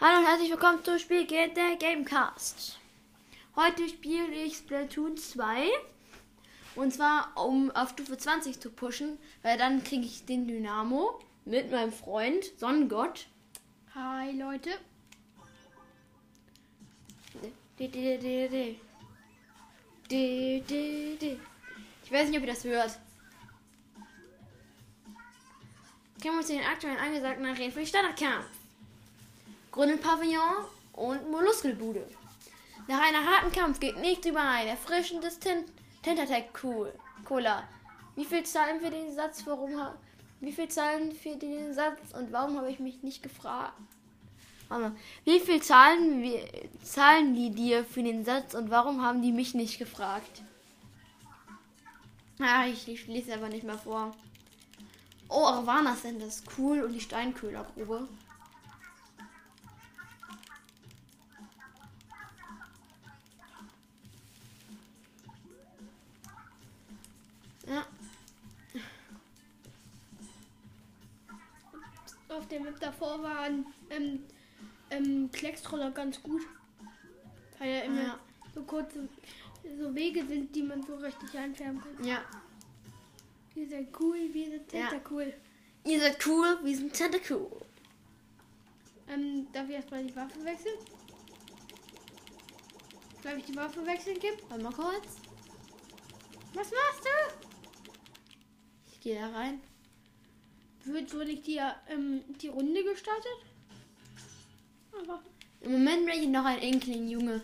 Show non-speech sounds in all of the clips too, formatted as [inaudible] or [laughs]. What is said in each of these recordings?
Hallo und herzlich willkommen zum Spiel Get der Gamecast. Heute spiele ich Splatoon 2. Und zwar, um auf Stufe 20 zu pushen, weil dann kriege ich den Dynamo mit meinem Freund Sonnengott. Hi Leute. Ich weiß nicht, ob ihr das hört. Kennen wir uns den aktuellen angesagten Arenen für den Standardkampf. Gründel-Pavillon und Molluskelbude. Nach einer harten Kampf geht nichts über ein erfrischendes Tint Tentatec cool. Cola. Wie viel zahlen für den Satz? Warum Wie viel zahlen für den Satz und warum habe ich mich nicht gefragt? Wie viel zahlen wir zahlen die dir für den Satz und warum haben die mich nicht gefragt? Ah, ich, ich lese aber nicht mehr vor. Oh, Arvana Center ist cool und die Steinköhlergrube. Auf dem Map davor waren ähm, ähm, Kleckstroller ganz gut. Weil ja immer Ja. so kurze so Wege sind, die man so richtig einfärben kann. ja. Wir sind cool, wir sind Ja. ja. Ihr seid cool, wir sind Tante cool. Ähm, darf ich erstmal die Waffe wechseln? Darf ich die Waffe wechseln, Kim? Warte mal kurz. Was machst du? Ich gehe da rein. Wird so nicht die, ähm, die Runde gestartet? Aber Im Moment bin ich noch ein Inkling, Junge.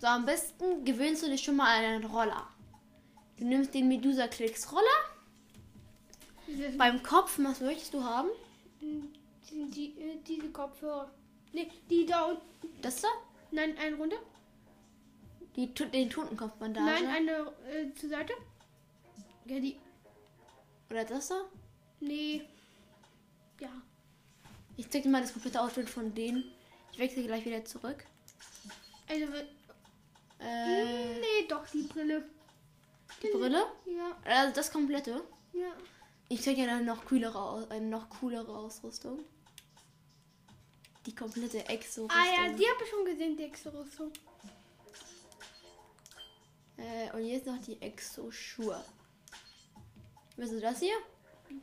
So, am besten gewöhnst du dich schon mal an einen Roller. Du nimmst den Medusa Klicks Roller. diese, Beim Kopf, was möchtest du haben? die, die, äh, diese Kopfhörer. Ne, die da unten. Das da? Nein, einen runter. Die, den Totenkopfbandage? Nein, eine äh, zur Seite. Ja, die. Oder das da? Nee. Ja. Ich zeig dir mal das komplette Outfit von denen. Ich wechsle gleich wieder zurück. Also, äh, nee, doch, die Brille. die Brille? Ja, Also das komplette. ja. Ich zeige dir eine noch coolere, eine noch coolere Ausrüstung. Die komplette Exo-Rüstung. Ah ja, die habe ich schon gesehen, die Exo-Rüstung. Äh, und jetzt noch die Exo-Schuhe. Willst du das hier?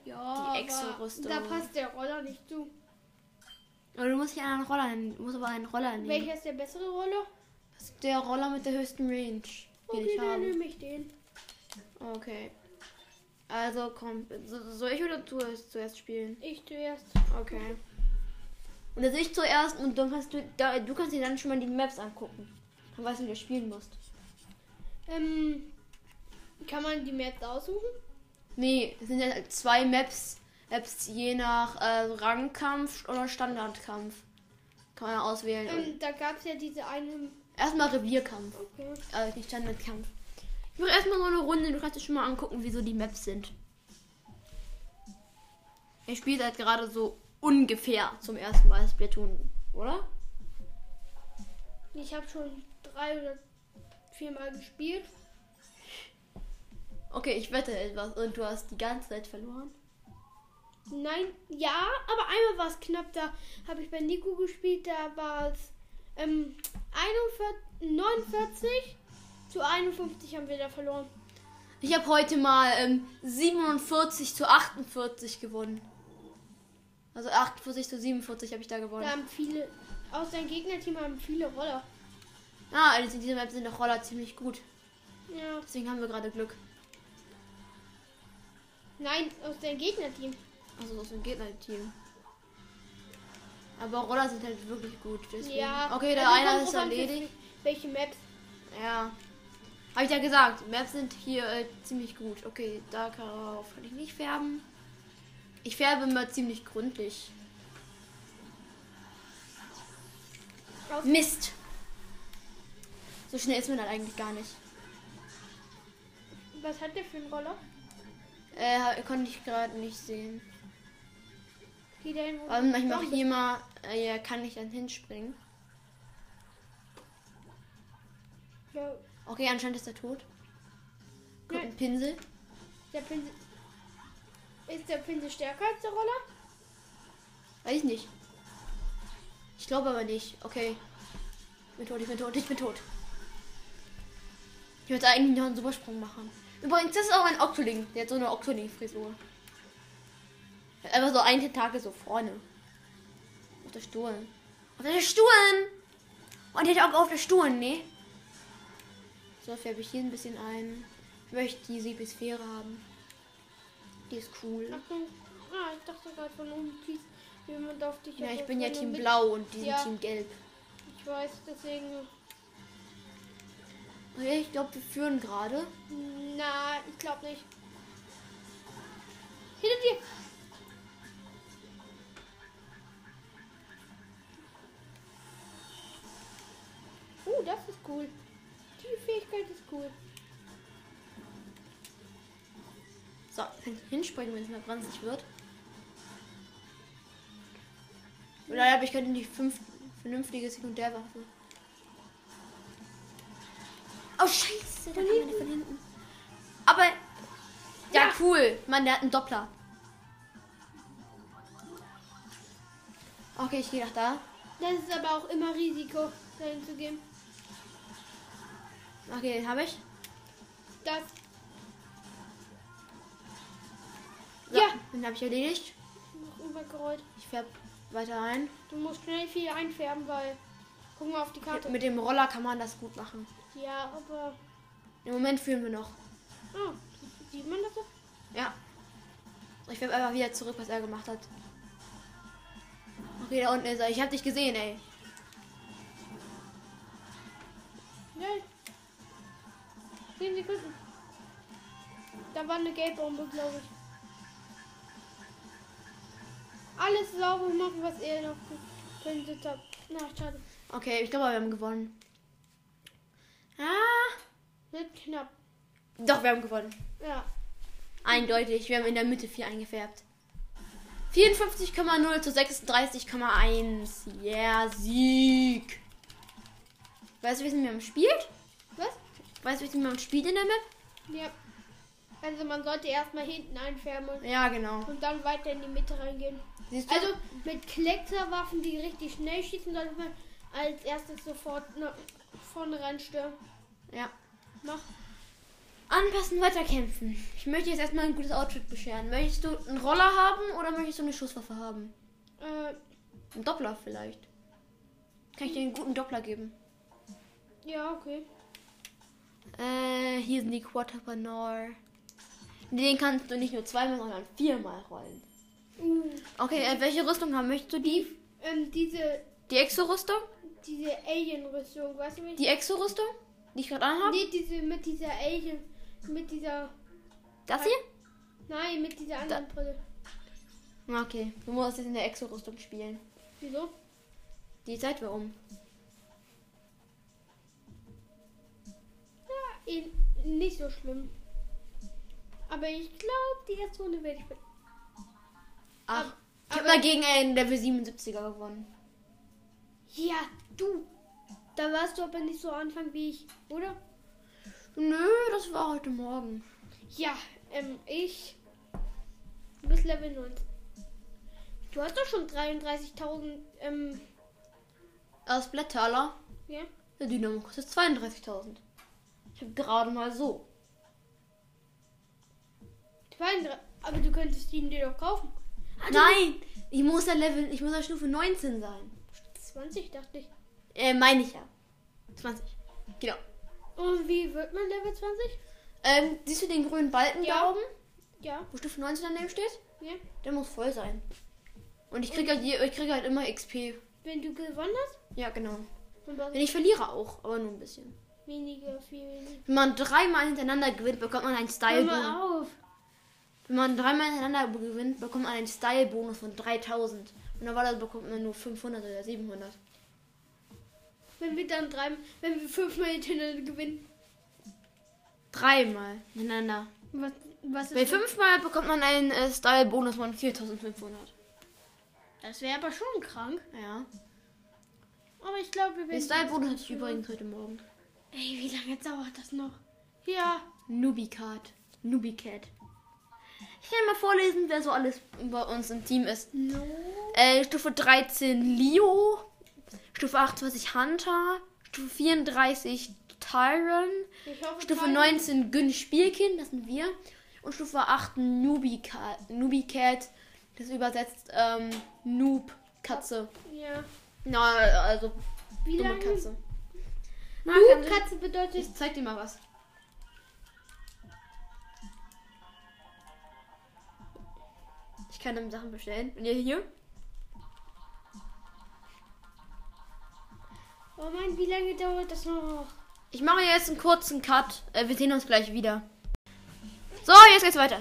Ja, Die Exo-Rüstung. Da passt der Roller nicht zu. Aber du musst hier einen Roller nehmen. Du musst aber einen Roller nehmen. Welcher ist der bessere Roller? Das ist der Roller mit der höchsten Range, Okay, ich dann habe. nehme ich den. Okay. Also komm, so- soll ich oder du zuerst spielen? Ich zuerst. Okay. Und dann ich zuerst und dann kannst du, da, du kannst dir dann schon mal die Maps angucken. Dann weißt du, wie du spielen musst. Ähm, kann man die Maps aussuchen? Nee, es sind ja zwei Maps, Maps je nach äh, Rangkampf oder Standardkampf. Kann man auswählen. Ähm, da gab es ja diese eine. erstmal Revierkampf, Okay. äh, nicht Standardkampf. Ich mache erstmal so eine Runde, du kannst dir schon mal angucken, wie so die Maps sind. Ich spiele halt gerade so ungefähr zum ersten Mal Splatoon, oder? Ich habe schon drei oder viermal gespielt. Okay, ich wette etwas und du hast die ganze Zeit verloren. Nein, ja, aber einmal war es knapp. Da habe ich bei Nico gespielt. Da war es ähm, 41, 49 zu 51 haben wir da verloren. Ich habe heute mal ähm, 47 zu 48 gewonnen. Also 48 zu 47 habe ich da gewonnen. Da haben viele, aus deinem Gegnerteam haben viele Roller. Ah, also in dieser Map sind doch Roller ziemlich gut. Ja. Deswegen haben wir gerade Glück. Nein, aus deinem Gegnerteam. Also aus dem Gegner-Team. Aber Roller sind halt wirklich gut. Deswegen. Ja. Okay, der Also eine ist erledigt. Welche Maps? Ja. Habe ich ja gesagt. Maps sind hier äh, ziemlich gut. Okay, darauf kann ich nicht färben. Ich färbe immer ziemlich gründlich. Aus Mist. So schnell ist man dann eigentlich gar nicht. Was hat der für einen Roller? Äh, konnte ich gerade nicht sehen. Ähm, ich mache hier mal, äh, ja, kann ich dann hinspringen. Ja, Okay, anscheinend ist er tot. Kommt ein Pinsel. der Pinsel. Ist der Pinsel stärker als der Roller? Weiß ich nicht. Ich glaube aber nicht. Okay. Ich bin tot, ich bin tot, ich bin tot. Ich würde eigentlich noch einen Supersprung machen. Übrigens, das ist auch ein Octoling. Der hat so eine Octoling-Frisur. Einfach so ein Tentakel so vorne. Auf der Stuhlen. Auf der Stuhlen! Und der hat auch auf der Stuhlen, ne? So, färbe ich hier ein bisschen ein. Ich möchte die Siegesphäre haben. Die ist cool. Achtung. Ah, ich dachte gerade von oben ziehst jemand auf dich. Ja, ich bin ja Team Blau und die sind Ja. Team Gelb. Ich weiß, deswegen. Okay, ich glaube, wir führen gerade. Na, ich glaube nicht. Hinter dir! Uh, das ist cool. Die Fähigkeit ist cool. So, ich kann hinspringen, wenn es mal brenzlig wird. Oder aber ich könnte die fünf vernünftige Sekundärwaffe. Oh scheiße, da kam von hinten. Aber ja, Ja. cool. Mann, der hat einen Doppler. Okay, ich gehe nach da. Das ist aber auch immer Risiko, dahin zu gehen. Okay, den habe ich. Das. So, Ja. Den habe ich erledigt. noch übergerollt. Ich färbe weiter ein. Du musst schnell viel einfärben, weil. Guck mal auf die Karte. Mit dem Roller kann man das gut machen. Ja, aber. Im Moment führen wir noch. Ah, sieht man das? Ja. Ich färbe einfach wieder zurück, was er gemacht hat. Okay, da unten ist er. Ich habe dich gesehen, ey. Ja. 10 Sekunden. Da war eine Geldbombe, glaube ich. Alles sauber machen, was er noch könnte. Na, schade. Okay, ich glaube, wir haben gewonnen. Ah. Wird knapp. Doch, wir haben gewonnen. Ja. Eindeutig. Wir haben in der Mitte 4 eingefärbt. 54,0 zu 36,1. Yeah, Sieg. Weißt du, wie man spielt? Was? Weißt du, wie man spielt in der Map? Ja. Also man sollte erstmal hinten einfärben und, Ja, genau. und dann weiter in die Mitte reingehen. Siehst du? Also mit Kletterwaffen, die richtig schnell schießen, sollte man als erstes sofort vorne reinstürmen. ja. Mach. Anpassen, weiterkämpfen. Ich möchte jetzt erstmal ein gutes Outfit bescheren. Möchtest du einen Roller haben oder möchtest du eine Schusswaffe haben? Äh, Ein Doppler vielleicht. Kann ich dir einen guten Doppler geben? ja, okay. Äh, hier sind die Quaterpanor. Den kannst du nicht nur zweimal, sondern viermal rollen. Uh, Okay, äh, welche Rüstung haben möchtest du? Die? ähm, diese, Die Exo-Rüstung? Diese Alien-Rüstung, weißt du nicht? Die Exo-Rüstung? Die ich gerade anhabe? Nee, diese mit dieser Alien, mit dieser, Das hier? nein, mit dieser anderen Brille. Okay, du musst jetzt in der Exo-Rüstung spielen. Wieso? Die Zeit wir um. Ja, eh, nicht so schlimm. Aber ich glaube, die erste Runde werde ich. Ach, ich habe dagegen einen Level 77er gewonnen. Ja, du. Da warst du aber nicht so Anfang wie ich, oder? Nö, das war heute Morgen. Ja, ähm, ich. Du bist Level 19. Du hast doch schon 33.000, ähm, Aus Blätterler. ja? Der Dynamo kostet 32.000. Ich habe gerade mal so. 32, aber du könntest ihn dir doch kaufen. Ah, du Nein! Ich muss ja Level, ich muss ja Stufe 19 sein. bist 20, dachte ich. Äh, meine ich ja. 20. Genau. Und wie wird man Level 20? Ähm, siehst du den grünen Balken Ja. da oben? Ja, Wo Stufe 19 daneben steht? ja. Der muss voll sein. Und ich kriege halt, ich krieg halt immer XP. Wenn du gewonnen hast, Ja, genau. Wenn ich verliere auch, aber nur ein bisschen. weniger, viel weniger. Wenn man dreimal hintereinander gewinnt, bekommt man einen Hör Style-Bonus. mal auf. Wenn man dreimal hintereinander gewinnt, bekommt man einen Style-Bonus von 3000. Und normalerweise bekommt man nur 500 oder 700. Wenn wir dann drei, wenn wir fünfmal hintereinander gewinnen. Dreimal hintereinander. Was, was Bei fünfmal bekommt man einen äh, Style-Bonus von 4500. Das wäre aber schon krank. Ja. Aber ich glaube, wir Den werden. Style-Bonus hatte ich übrigens heute Morgen. Ey, wie lange dauert das noch? Ja. Nubicat. Nubicat. Ich kann mal vorlesen, wer so alles bei uns im Team ist. No. Äh, Stufe 13 Leo. Stufe 28 Hunter. Stufe 34 Tyron. Hoffe, Stufe kein- 19 Gün Spielkind, das sind wir. Und Stufe 8 Newbie Cat. Newbie Cat. Das übersetzt ähm, Noob Katze. Ja. Na, also Wie dumme lange? Katze. Noob Katze bedeutet. Ich zeig dir mal was. Ich kann dann Sachen bestellen. Und ihr hier? Oh mein, wie lange dauert das noch? Ich mache jetzt einen kurzen Cut. Äh, wir sehen uns gleich wieder. So, jetzt geht's weiter.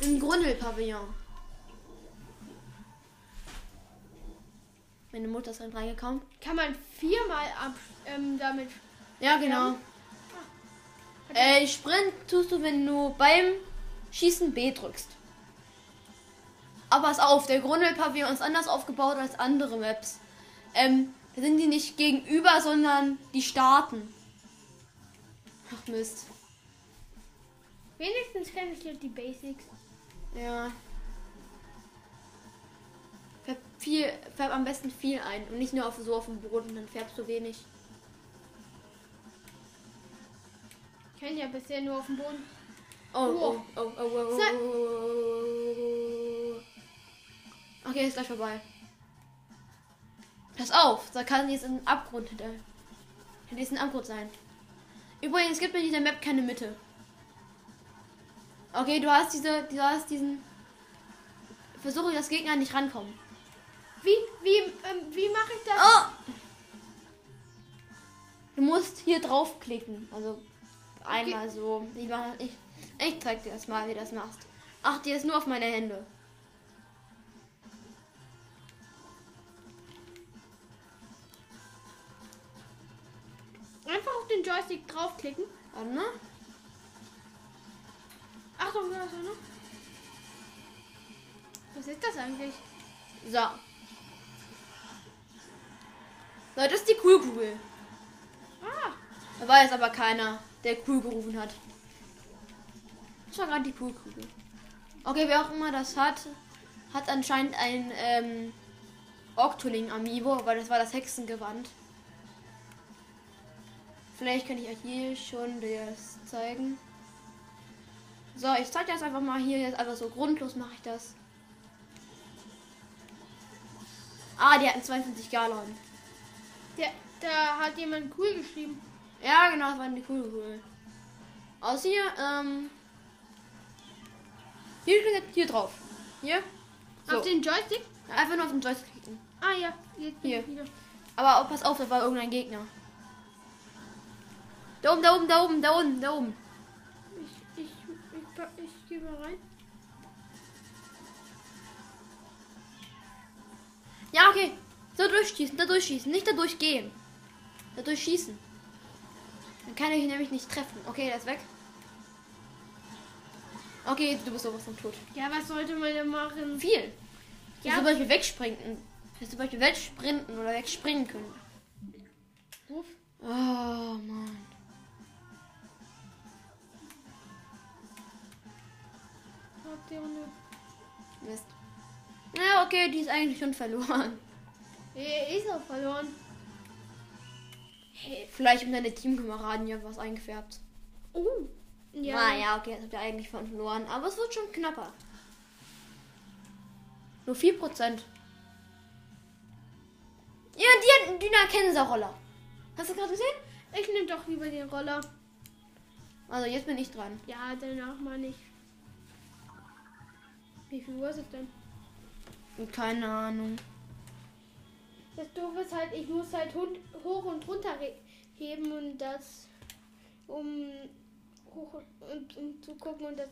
Im Grundelpavillon. Meine Mutter ist reingekommen. Kann man viermal ab, ähm, damit. Ja, genau. Äh, Sprint tust du, wenn du beim Schießen B drückst. Aber pass auf, der Grundelpavillon ist anders aufgebaut als andere Maps. Ähm, da sind die nicht gegenüber, sondern die starten. Ach Mist. Wenigstens kenne ich jetzt die Basics. Ja. Färb, viel, färb am besten viel ein und nicht nur auf, so auf dem Boden, dann färbst du wenig. Ich kenne ja bisher nur auf dem Boden. Oh, oh, oh, oh, oh, oh, Sag- oh, oh, oh. Okay, ist gleich vorbei. Pass auf, da kann jetzt ein Abgrund hinter. Kann jetzt ein Abgrund sein. Übrigens, es gibt in dieser Map keine Mitte. Okay, du hast diese, du hast diesen. Versuche, dass Gegner nicht rankommen. Wie, wie, ähm, wie mache ich das? Oh! Du musst hier draufklicken. Also einmal so. Ich, mach, ich, ich zeig dir das mal, wie du das machst. Achte jetzt nur auf meine Hände. Einfach auf den Joystick draufklicken. Warte mal. Achtung, er noch. Was ist das eigentlich? So. So, das ist die Coolkugel. Ah, Da war jetzt aber keiner, der cool gerufen hat. Das war gerade die Coolkugel. Okay, wer auch immer das hat, hat anscheinend ein ähm, Octoling Amiibo, weil das war das Hexengewand. Vielleicht kann ich euch hier schon das zeigen. So, ich zeige das einfach mal hier jetzt einfach so grundlos mache ich das. Ah, die hatten 52 Galon. der, da hat jemand cool geschrieben. Ja, genau, das war die coole Kugel. Aus hier, ähm. Hier, klick- hier drauf. Hier. So. Auf den Joystick? Einfach nur auf den Joystick klicken. Ah ja, jetzt Hier. wieder. Aber pass auf, da war irgendein Gegner. Da oben, da oben, da oben, da unten, da oben. Ich, ich, ich, ich gehe mal rein. Ja, okay. Da durchschießen, da durchschießen. Nicht da durchgehen. Da durchschießen. Dann kann ich ihn nämlich nicht treffen. Okay, der ist weg. Okay, du bist sowas von tot. Ja, was sollte man denn machen? Viel. Ja. Ja. Zum Beispiel wegspringen. Dass zum Beispiel wegsprinten oder wegspringen können. Ruf. Oh Mann. Ihr Runde? Mist. Ja, okay, die ist eigentlich schon verloren. Er ist auch verloren. Hey, vielleicht haben deine Teamkameraden ja was eingefärbt. Oh. Ja. Ja. Naja, okay, das habt ihr eigentlich von verloren. Aber es wird schon knapper. Nur 4%. Ja, die hat einen Dyna-Kenser-Roller. Hast du gerade gesehen? Ich nehme doch lieber den Roller. Also jetzt bin ich dran. Ja, danach mal nicht. Wie viel Uhr ist es denn? Keine Ahnung. Das Doofe ist halt, ich muss halt hoch und runter heben und das um hoch und um zu gucken und das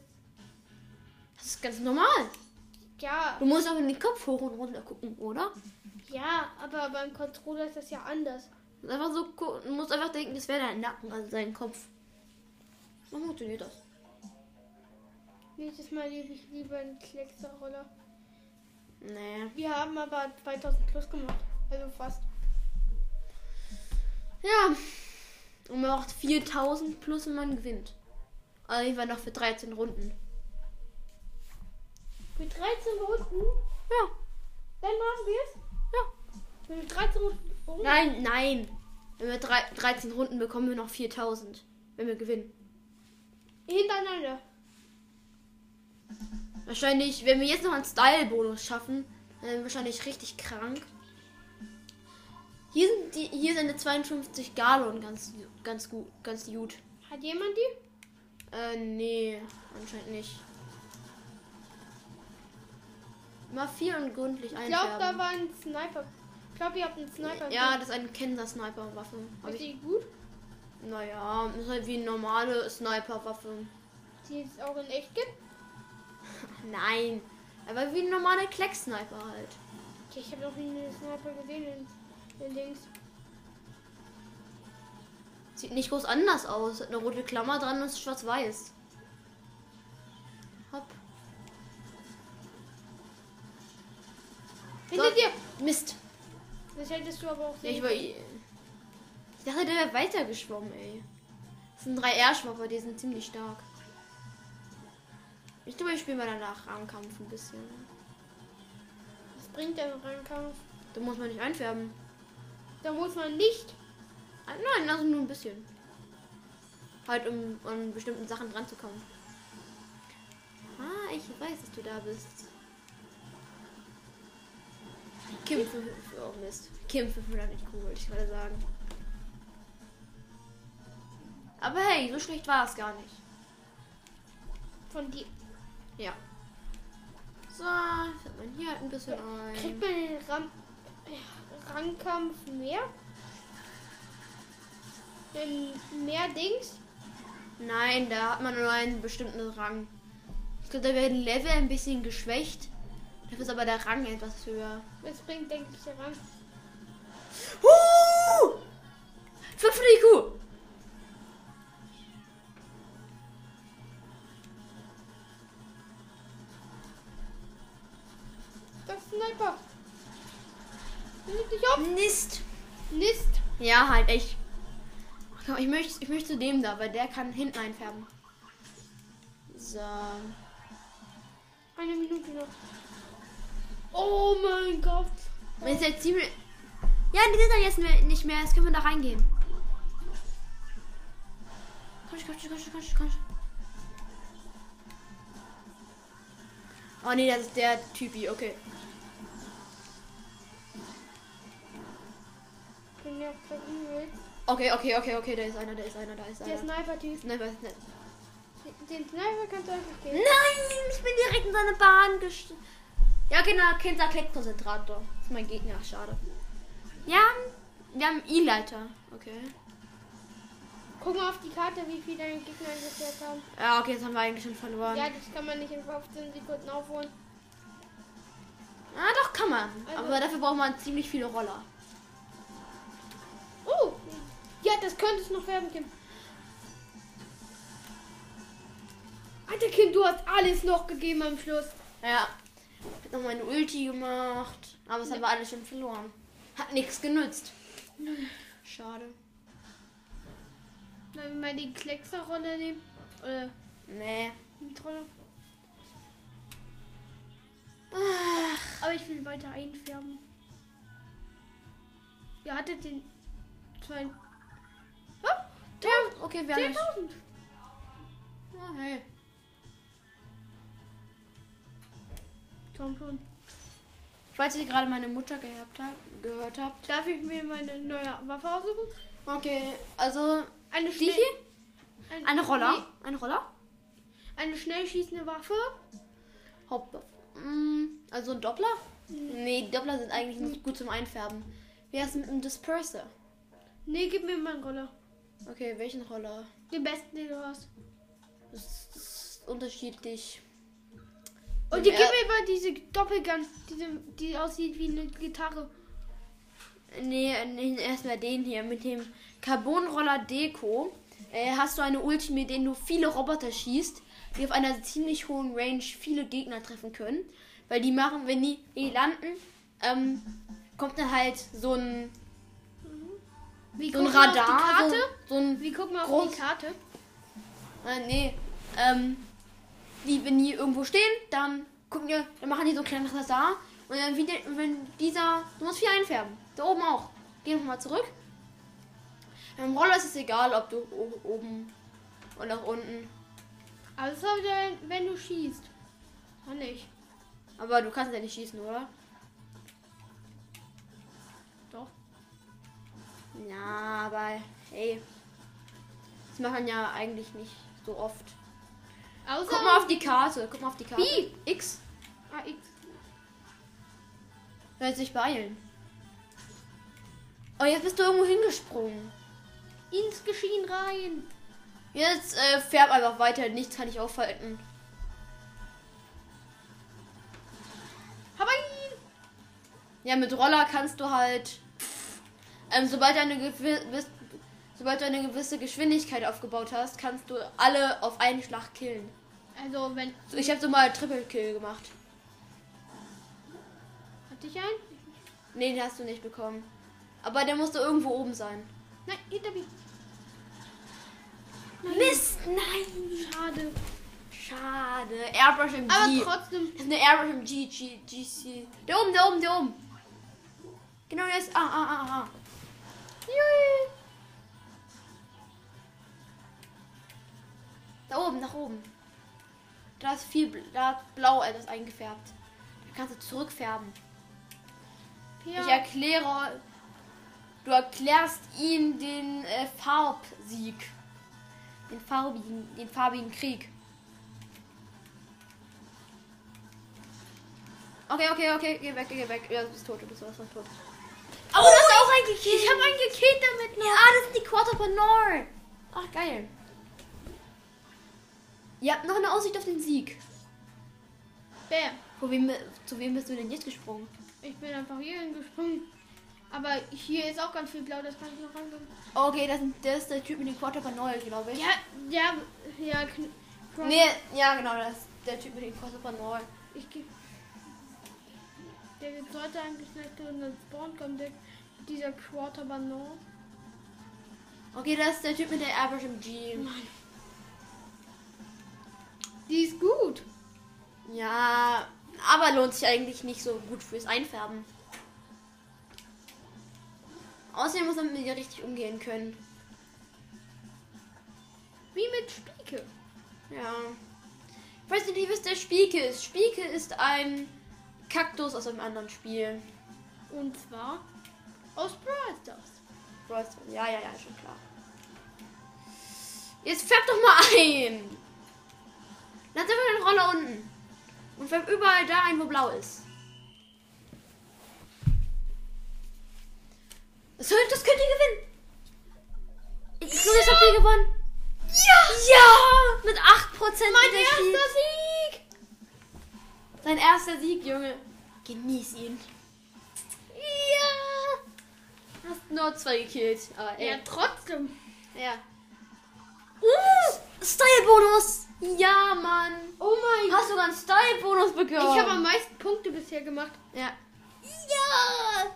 Das ist ganz normal. ja Du musst auch in den Kopf hoch und runter gucken, oder? ja aber beim Controller ist das ja anders Du musst einfach so du musst einfach denken, das wäre dein Nacken, also dein Kopf. So funktioniert das. Nächstes Mal lebe ich lieber einen Kleckser-Roller Nee. wir haben aber 2000 plus gemacht also fast Ja. Und man macht 4000 plus und man gewinnt. Also ich war noch für 13 Runden. mit 13 Runden Ja. dann machen wir es Ja. Wenn wir 13 Runden. Nein, nein. Wenn wir drei, 13 Runden bekommen wir noch 4000. Wenn wir gewinnen. Hintereinander. Wahrscheinlich, wenn wir jetzt noch einen Style-Bonus schaffen, dann wahrscheinlich richtig krank. Hier sind die, hier sind die 52 Galon ganz, ganz gut, ganz gut. Hat jemand die? Äh, nee, anscheinend nicht. Mal viel und gründlich Ich glaube, da einfärben. war ein Sniper. Ich glaube, ihr habt einen Sniper. Ja, das ist eine Kenner-Sniper-Waffe. Hab Ist die gut? Naja, ist halt wie eine normale Sniper-Waffe. Die es auch in echt gibt? Nein, aber wie ein normaler Kleck-Sniper halt. Okay, ich habe noch nie einen Sniper gesehen in, in Dings. Sieht nicht groß anders aus. Hat eine rote Klammer dran und ist schwarz-weiß. Hopp. Hinter So. dir! Mist. Das hättest du aber auch Ja, sehen ich, war, ich dachte, der wäre weitergeschwommen, ey. Das sind drei Airschwaffer, die sind ziemlich stark. Ich glaube, ich spiele mal danach Rahmenkampf ein bisschen. Was bringt der Rangkampf? Da muss man nicht einfärben. Da muss man nicht. Ah, Nein, also nur ein bisschen. Halt, um an bestimmten Sachen dran zu kommen. Ah, ich weiß, dass du da bist. Kämpfe für oh Mist. Kämpfe für nicht cool, wollte ich gerade sagen. Aber hey, so schlecht war es gar nicht. Von dir. Ja. So, fährt man hier halt ein bisschen Kriegt ein. man den Ram Rangkampf mehr? Ähm, mehr Dings? Nein, da hat man nur einen bestimmten Rang. Ich glaube, da werden Level ein bisschen geschwächt. Dafür ist aber der Rang etwas höher. Was bringt, denke ich, der Rang? Uh! 500 IQ! Sniper. Nimm dich auf. Mist! Nist. Ja, halt echt. Ich möchte, ich möchte zu dem da, weil der kann hinten einfärben. So. Eine Minute noch. Oh mein Gott. Wenn es jetzt ziemlich. Ja, die sind da jetzt nicht mehr. Jetzt können wir da reingehen. Komm, komm, komm, komm, komm, komm. Oh nee, das ist der Typi, okay. Wenn der verlieren willst. Okay, okay, okay, okay, da ist einer, da ist einer, da ist Der einer. Sniper-Typ. Nein, was nicht. Den Sniper kannst du einfach gehen. Nein, ich bin direkt in seine Bahn gestiegen. Ja, genau, Kinder Konzentrator. Das ist mein Gegner, schade. Ja, wir haben E-Leiter. Okay. Guck mal auf die Karte, wie viele deine Gegner eingestellt haben. Ja, okay, jetzt haben wir eigentlich schon verloren. Ja, das kann man nicht in 15 Sekunden aufholen. Ah, doch, kann man. Also- Aber dafür braucht man ziemlich viele Roller. Oh! Ja, das könnte es noch werden, Kim. Alter Kim, du hast alles noch gegeben am Schluss. Ja. Ich hab noch meine Ulti gemacht. Aber es haben wir alle schon verloren. Hat nichts genützt. Schade. Wenn wir mal die Kleckser-Rolle nehmen. Oder Nee. Ach, Aber ich will weiter einfärben. Ihr hattet den. Zwei. Oh, ja, okay, wir haben. 10.000. Ah, hey. Tom schon. Falls ihr gerade meine Mutter gehabt habt, gehört habt. Darf ich mir meine neue Waffe aussuchen? Okay, also Eine die hier? Ein, Eine Roller? Nee, Eine Roller? eine schnell schießende Waffe. Hauptwaffe. Mm, also ein Doppler? Nee, die Doppler sind eigentlich nicht gut zum Einfärben. Wie heißt mit einem Disperser? Nee, gib mir meinen Roller. Okay, welchen Roller? Den besten, den du hast. Das ist unterschiedlich. Und die gib mir mal diese Doppelgun, diese, die aussieht wie eine Gitarre. Nee, nee erstmal den hier mit dem Carbonroller Deko. Äh, hast du eine Ulti, mit denen du viele Roboter schießt, die auf einer ziemlich hohen Range viele Gegner treffen können. Weil die machen, wenn die, die landen, ähm, kommt dann halt so ein, Wie so ein mal Radar. die Karte? So, so ein Wie guck mal auf die Karte? Äh, nee. Ähm, die, wenn die irgendwo stehen, dann gucken die, dann machen die so ein kleines Radar Und dann wieder, wenn dieser. Du musst vier einfärben. Da oben auch. Geh nochmal zurück. Beim Roller ist es egal, ob du oben und nach unten. Also wenn, wenn du schießt. Ah nicht. Aber du kannst ja nicht schießen, oder? Ja, aber hey. Das macht man ja eigentlich nicht so oft. Außer Guck mal auf die Karte. Guck mal auf die Karte. Wie? X. Ah, X. Soll sich beeilen. Oh, jetzt bist du irgendwo hingesprungen. Ins Geschehen rein. Jetzt äh, färb einfach weiter. Nichts kann ich aufhalten. Hab ihn. Ja, mit Roller kannst du halt. Ähm, sobald, du eine gewi- sobald du eine gewisse Geschwindigkeit aufgebaut hast, kannst du alle auf einen Schlag killen. Also wenn. So, ich habe so mal Triple Kill gemacht. Hatte ich einen? Nee, den hast du nicht bekommen. Aber der musste irgendwo oben sein. Nein, hinter mir. Mist, nein. Schade. Schade. Airbrush MG. Aber trotzdem. Das ist eine Airbrush MG, G, GC. Da oben, da oben, da oben. Genau jetzt. Ah, ah, ah, ah. Jui. Da oben, nach oben. Da ist viel, da hat blau etwas eingefärbt. Da kannst du zurückfärben. Ja. Ich erkläre, du erklärst ihm den äh, Farbsieg. Den farbigen, den farbigen Krieg. Okay, okay, okay, geh weg, geh weg. Ja, du bist tot, du bist sowas von tot. Oh, du hast auch einen gekillt. Ich habe einen gekillt damit. Ja, das sind die Quarter von Nord. Ach, geil. Ihr habt noch eine Aussicht auf den Sieg. Bam. Wo wem, zu wem bist du denn jetzt gesprungen? Ich bin einfach hier hingesprungen. Aber hier ist auch ganz viel blau, das kann ich noch rangehen. Okay, das, das ist der Typ mit dem Quarter von Nord, glaube ich. Ja, ja, ja. Nee, ja, genau, das ist der Typ mit dem Quarter von Nord. Ich geh. Der wird heute angeschnitten und dann spawnt kommt der, dieser Quarter Banon. Okay, das ist der Typ mit der Airbrush MG. Die ist gut. Ja, aber lohnt sich eigentlich nicht so gut fürs Einfärben. Außerdem muss man mit ihr richtig umgehen können. Wie mit Spieke. Ja. Ich weiß nicht, wie wisst der Spieke ist. Spieke ist ein Kaktus aus einem anderen Spiel. Und zwar aus Brawl Stars. Brawl Stars. Ja, ja, ja, schon klar. Jetzt färb doch mal ein. Lass einfach den Roller unten. Und färb überall da ein, wo blau ist. Das, könnt- das könnt ihr gewinnen. Ich glaube, das habt ihr gewonnen. Ja! Ja! Mit 8% Mein erster Sieg! Sein erster Sieg, Junge. Genieß ihn. Ja! Hast nur zwei gekillt. Aber ey. Ja, trotzdem. Ja. Uh, Style-Bonus. Ja, Mann. Oh mein Hast sogar einen Style-Bonus bekommen. Ich habe am meisten Punkte bisher gemacht. Ja. Ja!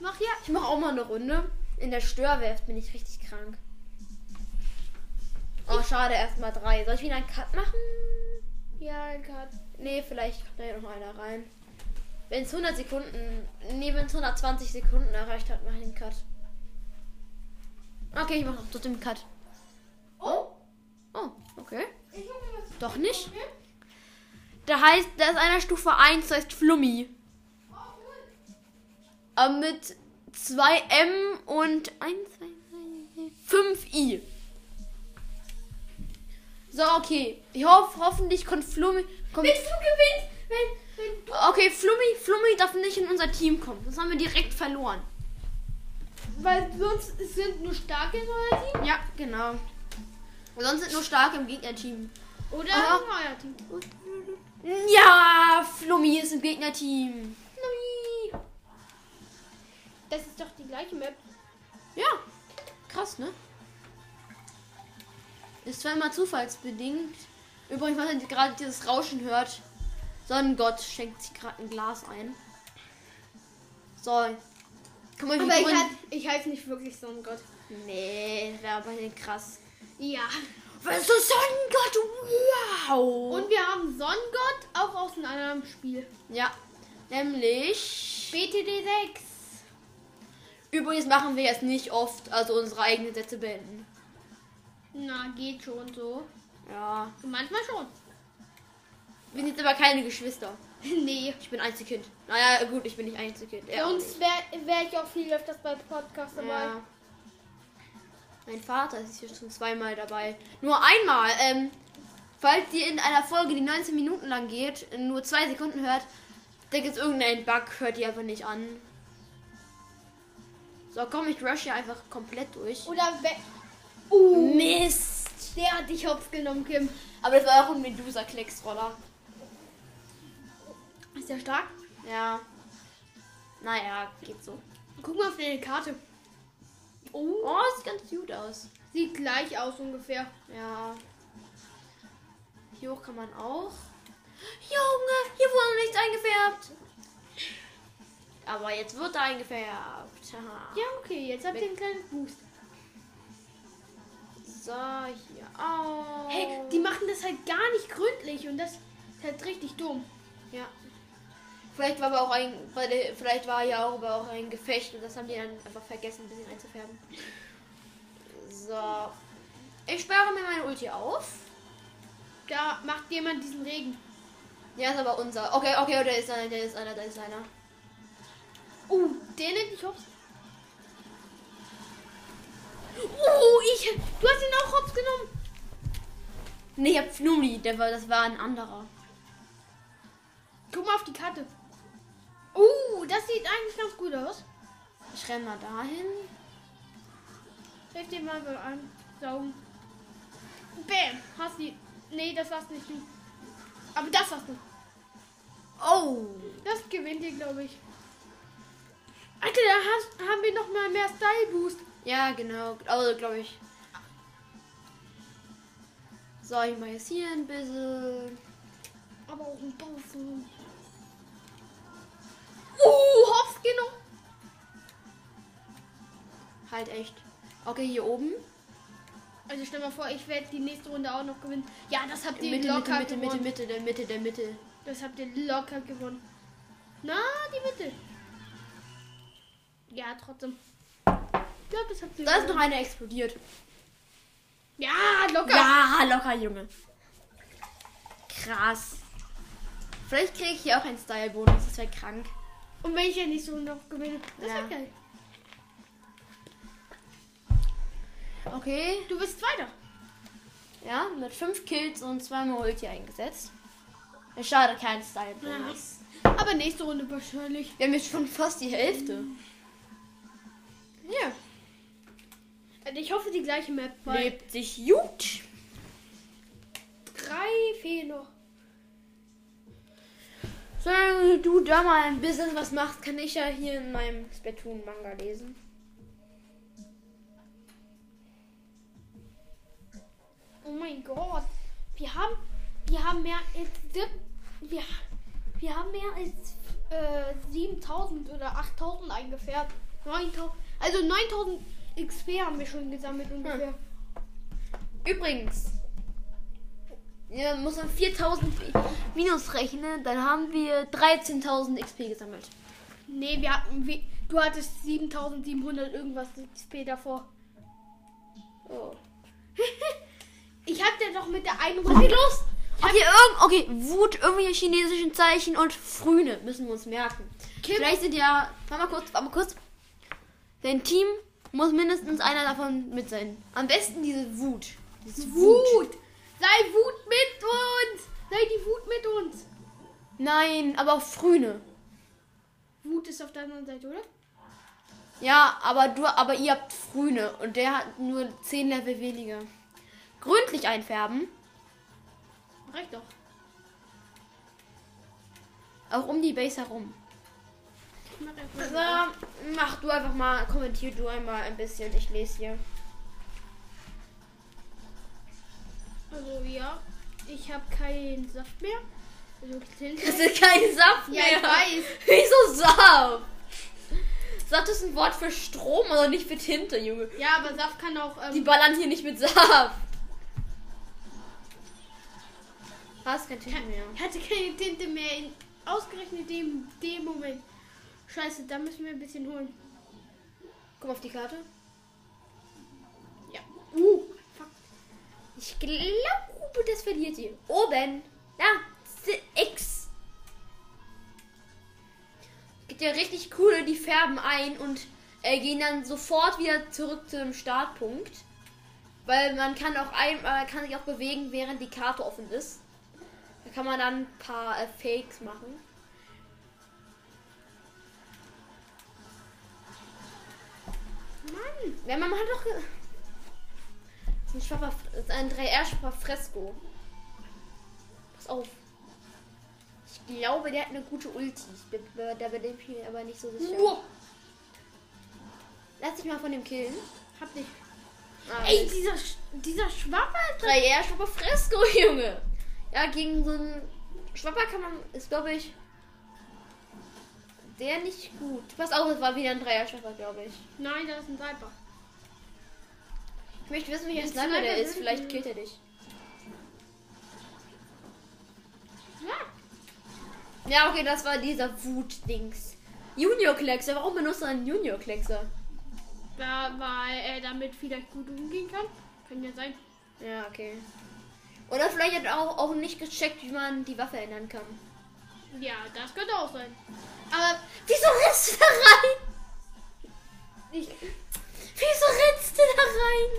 Mach ja. Ich mache auch mal eine Runde. In der Störwerft bin ich richtig krank. Oh, schade, erst mal drei. Soll ich wieder einen Cut machen? Ja, Gott. Nee, vielleicht kommt da ja noch einer rein. Wenn es 100 Sekunden, nee, wenn es 120 Sekunden erreicht hat, mache ich einen Cut. Okay, ich mache trotzdem einen Cut. Oh! Oh, okay. Doch nicht. Da heißt, da ist einer Stufe 1, das heißt Flummi. Oh, cool. Aber mit 2M und 1, 2, 3, 5I. So, okay. Ich hoffe, hoffentlich kommt Flummi. Kommt, Wenn du gewinnst, wenn, wenn du. okay, Flummi, Flummi darf nicht in unser Team kommen. Das haben wir direkt verloren. Weil sonst sind nur starke in euer Team. Ja, genau. Sonst sind nur starke im Gegnerteam. Oder Aha. in euer Team. Ja, Flummi ist im Gegnerteam. Nui. Das ist doch die gleiche Map. Ja, krass, ne? Ist zwar immer zufallsbedingt. Übrigens, was ihr gerade dieses Rauschen hört. Sonnengott schenkt sich gerade ein Glas ein. So. Mal, wie Aber ich, heiß, ich heiße nicht wirklich Sonnengott. Nee, wäre aber nicht krass. Ja. Was ist das Sonnengott? Wow! Und wir haben Sonnengott auch aus einem anderen Spiel. ja, nämlich. BTD 6. Übrigens machen wir jetzt nicht oft, also unsere eigenen Sätze beenden. Na, geht schon so. Ja. Manchmal schon. Wir sind aber keine Geschwister. [laughs] nee. Ich bin Einzelkind. Naja, gut, ich bin nicht Einzelkind. Für uns wäre wär ich auch viel öfters bei Podcasts dabei. Ja. Mein Vater ist hier schon zweimal dabei. Nur einmal. Ähm, falls ihr in einer Folge, die 19 Minuten lang geht, nur zwei Sekunden hört, da gibt es irgendeinen Bug, hört ihr einfach nicht an. So, komm, ich rush hier einfach komplett durch. Oder uh, Mist! der hat dich hops genommen, Kim. Aber das war auch ein Medusa-Klecks-Roller. Ist der stark? Ja. Naja, geht so. Guck mal auf deine Karte. Oh, Oh, sieht ganz gut aus. sieht gleich aus ungefähr. Ja. Hier hoch kann man auch. Junge, hier wurde nichts eingefärbt. Aber jetzt wird er eingefärbt. Haha. Ja, okay, jetzt habt ihr einen kleinen Boost. So, hier auch. Hey, die machen das halt gar nicht gründlich und das ist halt richtig dumm. Ja. Vielleicht war aber auch ein, der- vielleicht war ja auch aber auch ein Gefecht und das haben die dann einfach vergessen, ein bisschen einzufärben. So. Ich spare mir meine Ulti auf. Da macht jemand diesen Regen. Ja, ist aber unser. Okay, okay, da ist einer, da ist einer, da ist einer. Oh, den hätte ich hops. Oh, ich. Du hast ihn auch hops genommen. Nee, ich hab Flumi, der war, das war ein anderer. Guck mal auf die Karte. Oh, das sieht eigentlich ganz gut aus. Ich renn mal dahin. Hilf dir mal so an. Saugen. Bam, hast die. Nee, das war's nicht. Aber das warst du. Oh! Das gewinnt ihr, glaube ich. Alter, da haben wir noch mal mehr Style Boost. Ja, genau. Also, glaube ich. So, ich mache jetzt hier ein bisschen. Aber auch ein Buffen. Uh, hops genommen. Halt echt. Okay, hier oben. Also stell mal vor, ich werde die nächste Runde auch noch gewinnen. Ja, das habt ihr Mitte, Mitte, locker Mitte, Mitte, gewonnen. Mitte, der Mitte, der Mitte. Das habt ihr locker gewonnen. Na, die Mitte. Ja, trotzdem. Ich glaube, das habt ihr Da ist noch einer explodiert. Ja, locker. Ja, locker, Junge. Krass. Vielleicht kriege ich hier auch einen Style-Bonus. Das wäre krank. Und wenn ich ja nicht so noch gewinne, das Ja. wäre geil. Okay. Du bist Zweiter. Ja, mit fünf Kills und zweimal Ulti eingesetzt. Schade, kein Style-Bonus. Aber nächste Runde wahrscheinlich. Wir haben jetzt schon fast die Hälfte. Ja. Ich hoffe, die gleiche Map. Lebt sich gut. drei fehlen noch. Solange du da mal ein bisschen was machst, kann ich ja hier in meinem Splatoon-Manga lesen. Oh mein Gott. Wir haben, wir haben mehr als wir, wir haben mehr als äh, 7000 oder 8000 eingefärbt. 9000, also 9000 XP haben wir schon gesammelt ungefähr. Übrigens, ja, muss man 4000 minus rechnen, dann haben wir 13.000 XP gesammelt. Nee, wir hatten, wir, du hattest 7700 irgendwas XP davor. Oh. [laughs] Ich hab dir doch mit der einen Okay, los! Okay, irgend, okay, Wut, irgendwelche chinesischen Zeichen und Früne müssen wir uns merken. Kim, Vielleicht sind ja, warte mal kurz, warte mal kurz. Dein Team muss mindestens einer davon mit sein. Am besten diese Wut. Diese Wut. Sei Wut mit uns. Sei die Wut mit uns. Nein, aber auch Früne. Wut ist auf der anderen Seite, oder? Ja, aber du, aber ihr habt Früne und der hat nur 10 Level weniger. Gründlich einfärben, ich doch. auch um die Base herum. Also, mach du einfach mal, kommentier du einmal ein bisschen. Ich lese hier. Also ja, ich habe keinen Saft mehr. Also Tinte. Das ist kein Saft Ja, mehr. ich weiß. [laughs] Wieso Saft? Saft ist ein Wort für Strom, aber nicht für Tinte, Junge. Ja, aber Saft kann auch. Die Ähm, ballern hier nicht mit Saft. Hast kein Tinte mehr. Ich hatte keine Tinte mehr. In, ausgerechnet dem, dem Moment. Scheiße, da müssen wir ein bisschen holen. Guck auf die Karte. Ja. Uh, fuck. Ich glaube, das verliert ihr. Oben. Ja, X. Geht ja richtig cool, die färben ein und äh, gehen dann sofort wieder zurück zu dem Startpunkt. Weil man kann auch ein, man kann sich auch bewegen, während die Karte offen ist. Da kann man dann ein paar äh, Fakes machen. Mann, wenn man hat doch. ge- Das ist ein, Schwapper, das ist ein 3R-Schwapper Fresco. Pass auf. Ich glaube, der hat eine gute Ulti. Ich bin, da bin ich mir aber nicht so sicher. Wow. Lass dich mal von dem killen. Hab dich. Ah, Ey, dieser, dieser Schwapper. 3R Schwapper Fresco, Junge. Ja, gegen so einen Schwapper kann man, ist glaube ich, der nicht gut. Pass auf, es war wieder ein 3R Schwapper, glaube ich. Nein, da ist ein Sniper. Ich möchte wissen, welcher Sniper Sniper der ist. Vielleicht killt er dich. Ja. Ja, okay, das war dieser Wut-Dings. Junior-Kleckser, warum benutzt du einen Junior-Kleckser? Da, weil er damit vielleicht gut umgehen kann. Kann ja sein. Ja, okay. Oder vielleicht hat er auch, auch nicht gecheckt, wie man die Waffe ändern kann. Ja, das könnte auch sein. Aber Wieso rennst du da rein? ich. Wieso rennst du da rein?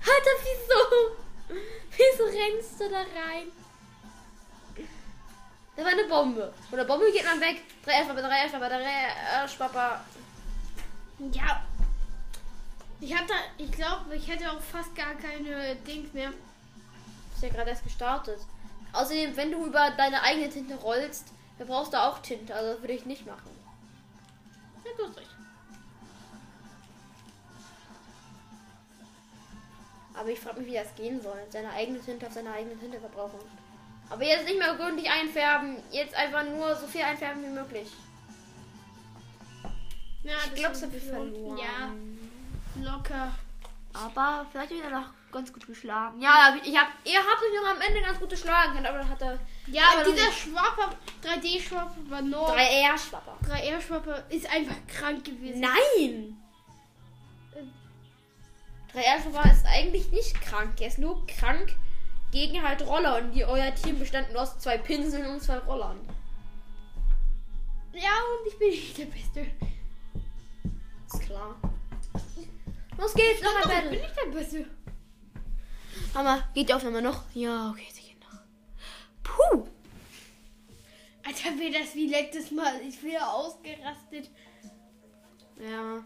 Alter, wieso? Wieso rennst du da rein? Da war eine Bombe. Oder Bombe geht man weg. Drei Erschwapper, drei Erschwapper, drei Erschwapper. Ja. Ich hatte, ich glaube, ich hätte auch fast gar keine Dings mehr. Ist ja gerade erst gestartet. Außerdem, wenn du über deine eigene Tinte rollst, dann brauchst du auch Tinte. Also das würde ich nicht machen. Ja, du hast recht. Aber ich frage mich, wie das gehen soll. Seine eigene Tinte auf seine eigene Tinte verbrauchen. Aber jetzt nicht mehr gründlich einfärben. Jetzt einfach nur so viel einfärben wie möglich. Ja, Ich glaube, das habe ich verloren. Ja, locker. Aber vielleicht ich danach ganz gut geschlagen. Ja, ich habe ihr habt euch noch am Ende ganz gut geschlagen können, aber dann hat er Ja, Aber noch dieser. Schwapper, 3D-Schwapper war nur. 3R-Schwapper. 3R-Schwapper ist einfach krank gewesen. Nein! 3R-Schwapper ist eigentlich nicht krank. Er ist nur krank gegen halt Roller. Und die, euer Team bestand nur aus zwei Pinseln und zwei Rollern. Ja, und ich bin nicht der Beste. Ist klar. Los geht's, noch ein Doch, ich Battle. bin nicht der Beste. Mama, geht die Aufnahme noch? Ja, okay, sie geht noch. Puh! Alter, wäre das wie letztes Mal. Ich wäre ausgerastet. Ja.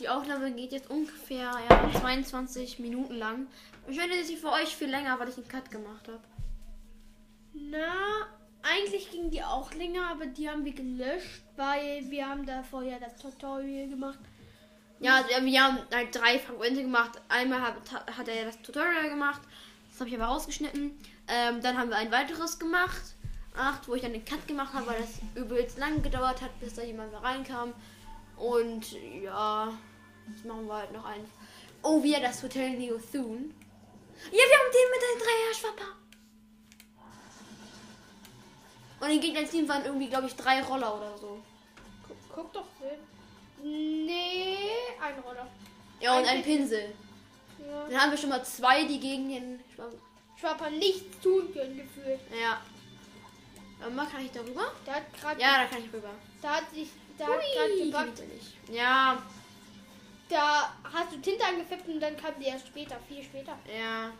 Die Aufnahme geht jetzt ungefähr ja, 22 Minuten lang. Wahrscheinlich ist sie für euch viel länger, weil ich einen Cut gemacht habe. Na, eigentlich ging die auch länger, aber die haben wir gelöscht, weil wir haben da vorher das Tutorial gemacht. Ja, also, ja, wir haben halt drei Fragmente gemacht. Einmal hat, hat er das Tutorial gemacht. Das habe ich aber rausgeschnitten. Ähm, dann haben wir ein weiteres gemacht. Acht, wo ich dann den Cut gemacht habe, weil das übelst lang gedauert hat, bis da jemand reinkam. Und ja, jetzt machen wir halt noch eins. Oh, wieder das Hotel Neo Thun. Ja, wir haben den mit den Dreier-Schwapper. Und im Gegnerteam waren irgendwie, glaube ich, drei Roller oder so. Guck, guck doch selbst. Nee, ein Roller. Ja, und ein Eigentlich- Pinsel. Ja. Dann haben wir schon mal zwei, die gegen den. Schwapper nichts tun können gefühlt. Ja. Aber mal kann ich darüber? Da hat gerade Ja, da kann ich rüber. da hat sich da hat gerade Hui, gebackt. geht ja Da hast du Tinte angefippt und dann kam die erst später, viel später. ja.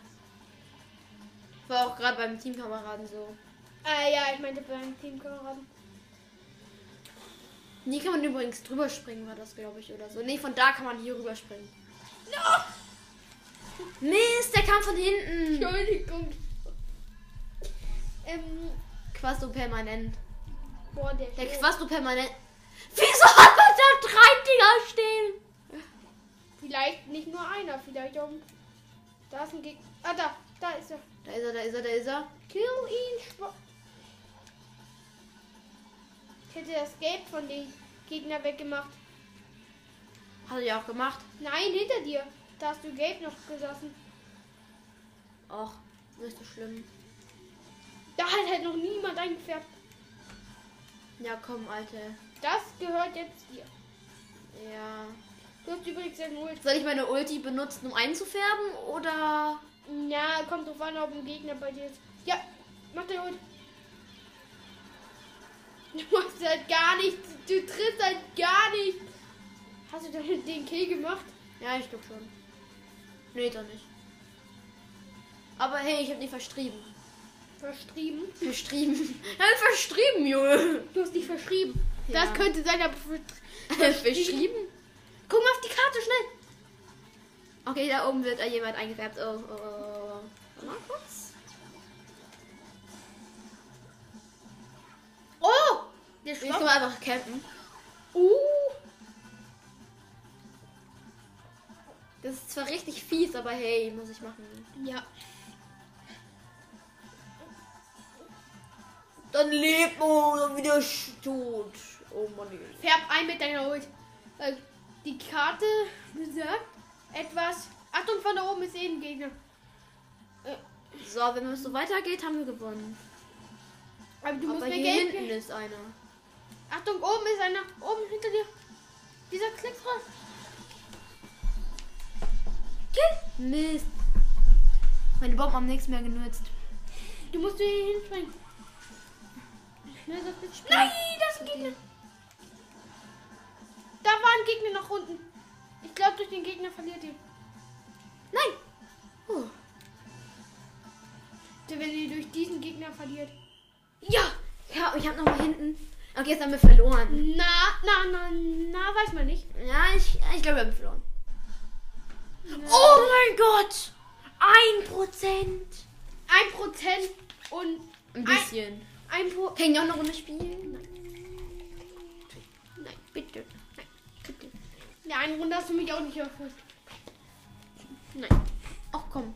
War auch gerade beim Teamkameraden so. Äh, ja, ich meinte beim Teamkameraden. Nie kann man übrigens drüber springen, war das, glaube ich, oder so. Nee, von da kann man hier rüber springen. Mist, der kam von hinten. Entschuldigung. Ähm, Quasto permanent. boah, der, Der. Quasto permanent. Wieso hat man da drei Dinger stehen? Vielleicht nicht nur einer, vielleicht auch. Da ist ein Gegner. Ah, da, da ist er. Da ist er, da ist er, da ist er. Kill ihn. Ich hätte das Gelb von den Gegner weggemacht. Hat er ja auch gemacht. Nein, hinter dir. Da hast du Gelb noch gesessen. Ach, nicht so schlimm. Da hat halt noch niemand eingefärbt. Ja, komm, Alter. Das gehört jetzt dir. Ja. Du hast übrigens ein Ult. Soll ich meine Ulti benutzen, um einzufärben? Oder. Ja, kommt drauf an, ob ein Gegner bei dir ist. Ja, mach den Ult. Du machst halt gar nichts. Du triffst halt gar nicht. Hast du denn den Kill gemacht? Ja, ich glaube schon. Nee, doch nicht. Aber hey, ich habe nicht verstrieben. Verstrieben. Verstrieben. [laughs] Ja, verstrieben, Junge. Du hast dich verschrieben. Ja. Das könnte sein, aber ver- [laughs] Verstrieben? Guck mal auf die Karte schnell. Okay, da oben wird jemand eingefärbt. Oh, oh, oh, oh. Mal kurz. Kann Schwab. mal einfach campen. Uh! Das ist zwar richtig fies, aber hey, muss ich machen. Ja. Dann lebt man wieder tot. Oh Mann. Färb ein mit deiner Ult. Äh, Die Karte besagt etwas. Achtung, von da oben ist ein Gegner. So, wenn es so weitergeht, haben wir gewonnen. Aber du musst aber mir hier Geld hinten ist einer. Achtung, oben ist einer. Oben hinter dir. Dieser Klicks raus. Kill. Mist. Meine Bomben haben nichts mehr genutzt. Du musst hier hinspringen. Nein, das ist ein Gegner. Da war ein Gegner nach unten. Ich glaube, durch den Gegner verliert ihr. Nein. Oh. Wenn ihr durch diesen Gegner verliert. Ja. Ja, ich hab noch mal hinten. Okay, jetzt haben wir verloren. Na, na, na, na, weiß man nicht. Ja, ich, ich glaube, wir haben verloren. Na. Oh mein Gott. Ein Prozent. Ein Prozent und Ein bisschen. ein Pro. Kann ich auch eine Runde spielen? Nein, bitte. Nein, bitte. Ja, eine Runde hast du mich auch nicht erfüllt. Nein. Ach komm.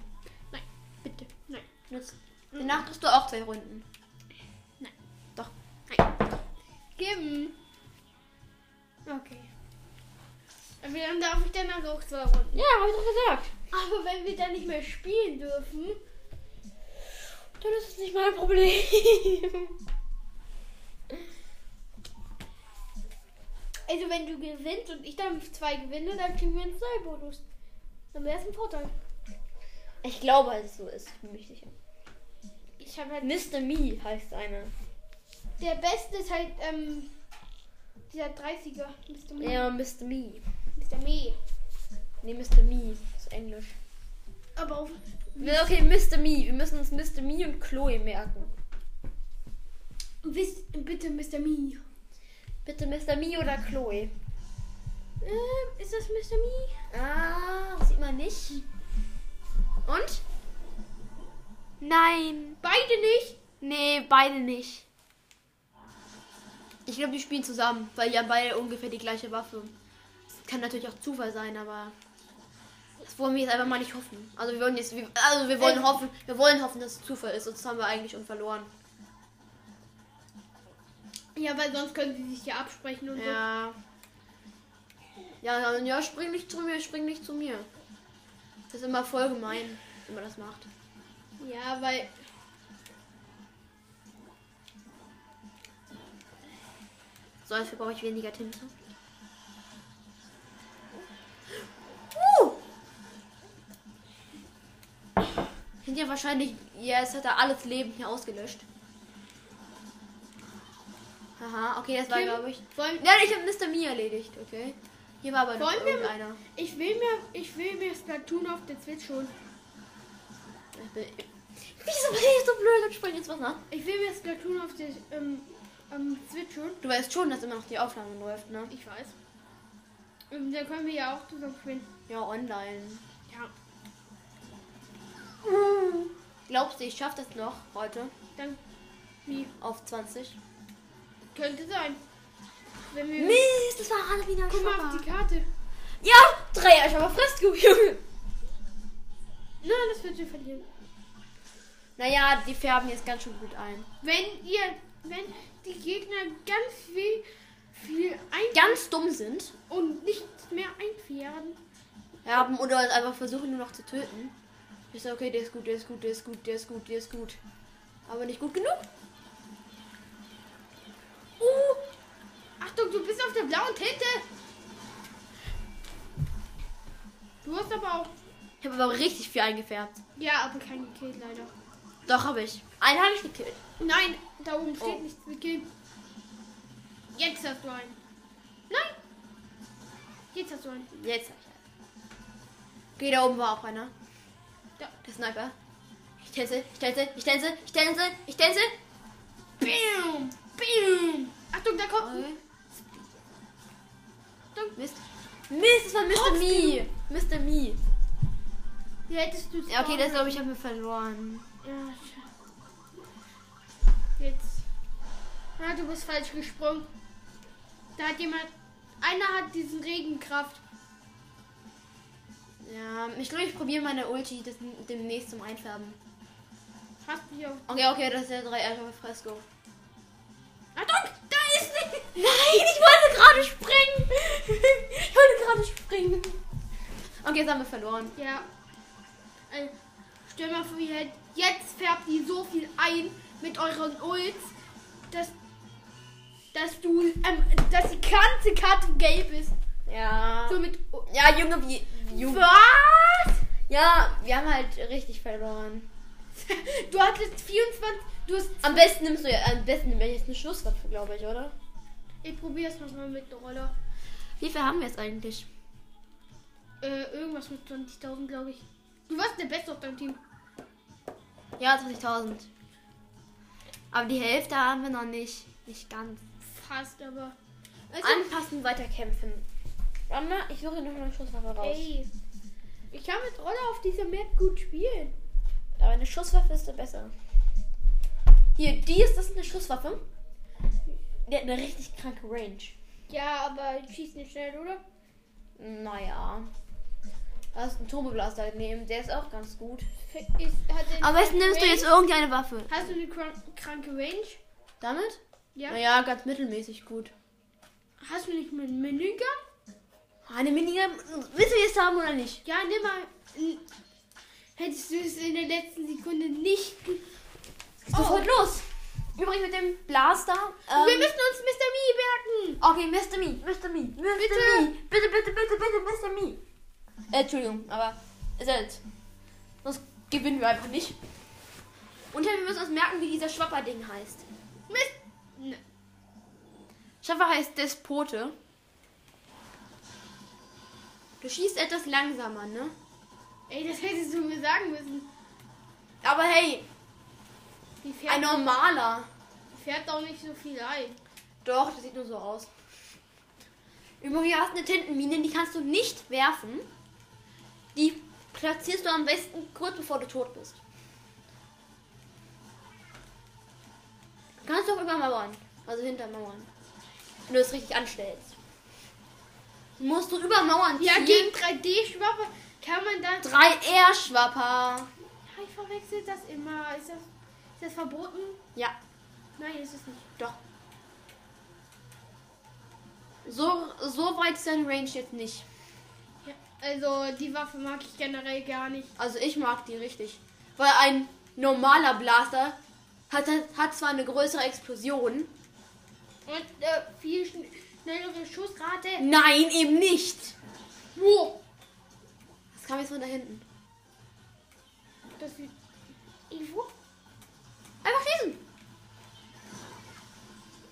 Nein, bitte. Nein. Jetzt. Danach kriegst du auch zwei Runden. Geben. Okay. Aber dann darf ich danach auch zwei Runden. Ja, hab ich doch gesagt. Aber wenn wir dann nicht mehr spielen dürfen, Dann ist es nicht mein Problem. also wenn du gewinnst und ich dann zwei gewinne, dann kriegen wir einen Zollbonus. Dann wäre es ein Vorteil. Ich glaube, es so ist. Ich bin mir sicher. Ich habe halt. Mr. Me heißt eine. Der Beste ist halt, ähm, dieser 30er. Mr. Me. Ja, Mr. Me. Mr. Me. Nee, Mr. Me. Ist Englisch. Aber auf. Okay, Mr. Me. Wir müssen uns Mr. Me und Chloe merken. Wisst, bitte Mr. Me. Bitte Mr. Me oder Chloe. Ähm, ist das Mr. Me? Ah, sieht man nicht. Und? Nein. Beide nicht. Nee, beide nicht. Ich glaube, die spielen zusammen, weil die haben beide ungefähr die gleiche Waffe. Das kann natürlich auch Zufall sein, aber das wollen wir jetzt einfach mal nicht hoffen. Also wir wollen jetzt, wir- also wir wollen Ähm. hoffen, wir wollen hoffen, dass es Zufall ist, sonst haben wir eigentlich schon verloren. Ja, weil sonst können sie sich ja absprechen und Ja. Ja, ja, ja, spring nicht zu mir, spring nicht zu mir. Das ist immer voll gemein, wenn man das macht. so. Ja, weil. So, dafür brauche ich weniger Tinte. Uh! Sind ja wahrscheinlich. Ja, es hat er alles Leben hier ausgelöscht. Haha, okay, das war glaube ich. Wollen, Ja, ich habe Mr. Me erledigt, okay. Hier war aber noch irgendeiner. ich will mir, ich will mir Splatoon auf der Switch bin, wieso bin ich so blöd und spring jetzt was nach? Ich will mir Splatoon auf der ähm, ähm, Switch holen. Du weißt schon, dass immer noch die Aufnahme läuft, ne? Ich weiß. Und dann können wir ja auch zusammen spielen. Ja, online. Ja. Glaubst du, ich schaffe das noch heute Dann. Wie? auf 20? Könnte sein. Wenn wir. Mist, das war gerade wieder Guck mal auf die Karte. Ja, Dreier, ich aber frisst, du Junge. Nein, das wird sie verlieren. Naja, die färben jetzt ganz schön gut ein. Wenn ihr. Wenn die Gegner ganz viel. viel ein. Ganz dumm sind. und nichts mehr einfrieren. Haben oder einfach versuchen nur noch zu töten. Sag, okay, der ist gut, der ist gut, der ist gut, der ist gut, der ist gut. Aber nicht gut genug. Uh! Achtung, du bist auf der blauen Tinte. Du hast aber auch. Ich habe aber richtig viel eingefärbt. Ja, aber keinen gekillt leider. Doch, habe ich. Einen habe ich gekillt. Nein, da oben steht Oh. nichts Kill. Jetzt hast du einen. Nein! Jetzt hast du einen. Jetzt habe ich einen. Okay, da oben war auch einer. Da. Der Sniper. Ich tänze, ich tänze, ich tänze, ich tänze, ich tänze. Bam! Bam! Achtung, da kommt. Okay. Achtung. Mist. Mist, das war Mr. Me. Mr. Me. Wie hättest du Ja, okay, das glaube ich, haben wir verloren. Ja, Ah, du bist falsch gesprungen. Da hat jemand. Einer hat diesen Regenkraft. Ja, ich glaube, ich probiere meine Ulti das, demnächst zum Einfärben. Hast du hier. Okay, okay, das ist der 3 Ärger Fresco. Achtung! Da ist nicht! Nein, ich wollte gerade springen. Ich wollte gerade springen. Okay, jetzt haben wir verloren. Ja. Äh, stell mal vor, ihr hättet- jetzt färbt ihr so viel ein mit euren Ults, dass, dass du, ähm, dass die ganze Karte gelb ist. Ja. So mit. Ja, Junge, wie. Junge. Was? Ja, wir haben halt richtig verloren. [laughs] Du hattest 24. Du hast. Am besten nimmst du ja, am besten nimm ich jetzt eine Schusswaffe, glaube ich, oder? Ich probier's nochmal mit der Roller. Wie viel haben wir jetzt eigentlich? Äh, irgendwas mit 20.000, glaube ich. Du warst der Beste auf deinem Team. Ja, 20.000. Aber die Hälfte haben wir noch nicht. Nicht ganz. Fast, aber. Also, Anpassen, weiter kämpfen. Anna, ich suche noch eine Schusswaffe raus. ey. Ich kann mit Roller auf dieser Map gut spielen. Aber eine Schusswaffe ist besser. Hier, die ist das ist eine Schusswaffe. Die hat eine richtig kranke Range. Ja, aber schießt nicht schnell, oder? Naja. Da ist ein Turboblaster daneben, der ist auch ganz gut. Ist, Am besten nimmst du Range? jetzt irgendeine Waffe. Hast du eine krank, kranke Range? Damit? Ja. Naja, ganz mittelmäßig gut. Hast du nicht mit Minigun? Eine Minigun, willst du jetzt haben oder nicht? Ja, nimm mal. Hättest du es in der letzten Sekunde nicht. Sofort los! Übrigens mit dem Blaster. Ähm, Wir müssen uns Mr. Me merken. okay, Mr. Me, Mr. Me, Mr. Bitte. Me. Bitte, bitte, bitte, bitte, Mr. Me. Äh, Entschuldigung, aber ist halt. Sonst gewinnen wir einfach nicht. Und wir müssen uns merken, wie dieser Schwapper-Ding heißt. Mist. Schwapper heißt Despote. Du schießt etwas langsamer, ne? Ey, das hättest du mir sagen müssen. Aber hey, Die fährt, ein normaler. die fährt auch nicht so viel ein. Doch, das sieht nur so aus. Übrigens hast du eine Tintenmine, die kannst du nicht werfen. Die platzierst du am besten kurz bevor du tot bist. Du kannst auch über Mauern, also hinter Mauern. Wenn du es richtig anstellst. Musst du über Mauern ziehen. Ja, gegen 3D-Schwappe kann man dann. 3R-Schwapper. Ja, ich verwechsel das immer. Ist das, ist das verboten? Ja, Nein, ist es nicht. doch. So, so weit ist deine Range jetzt nicht. Ja, also, die Waffe mag ich generell gar nicht. Also ich mag die richtig. Weil ein normaler Blaster hat, hat zwar eine größere Explosion. Und äh, viel schn schnellere Schussrate. Nein, eben nicht. Wow. Das kam jetzt von da hinten. Das sieht. Ivo? Einfach schießen.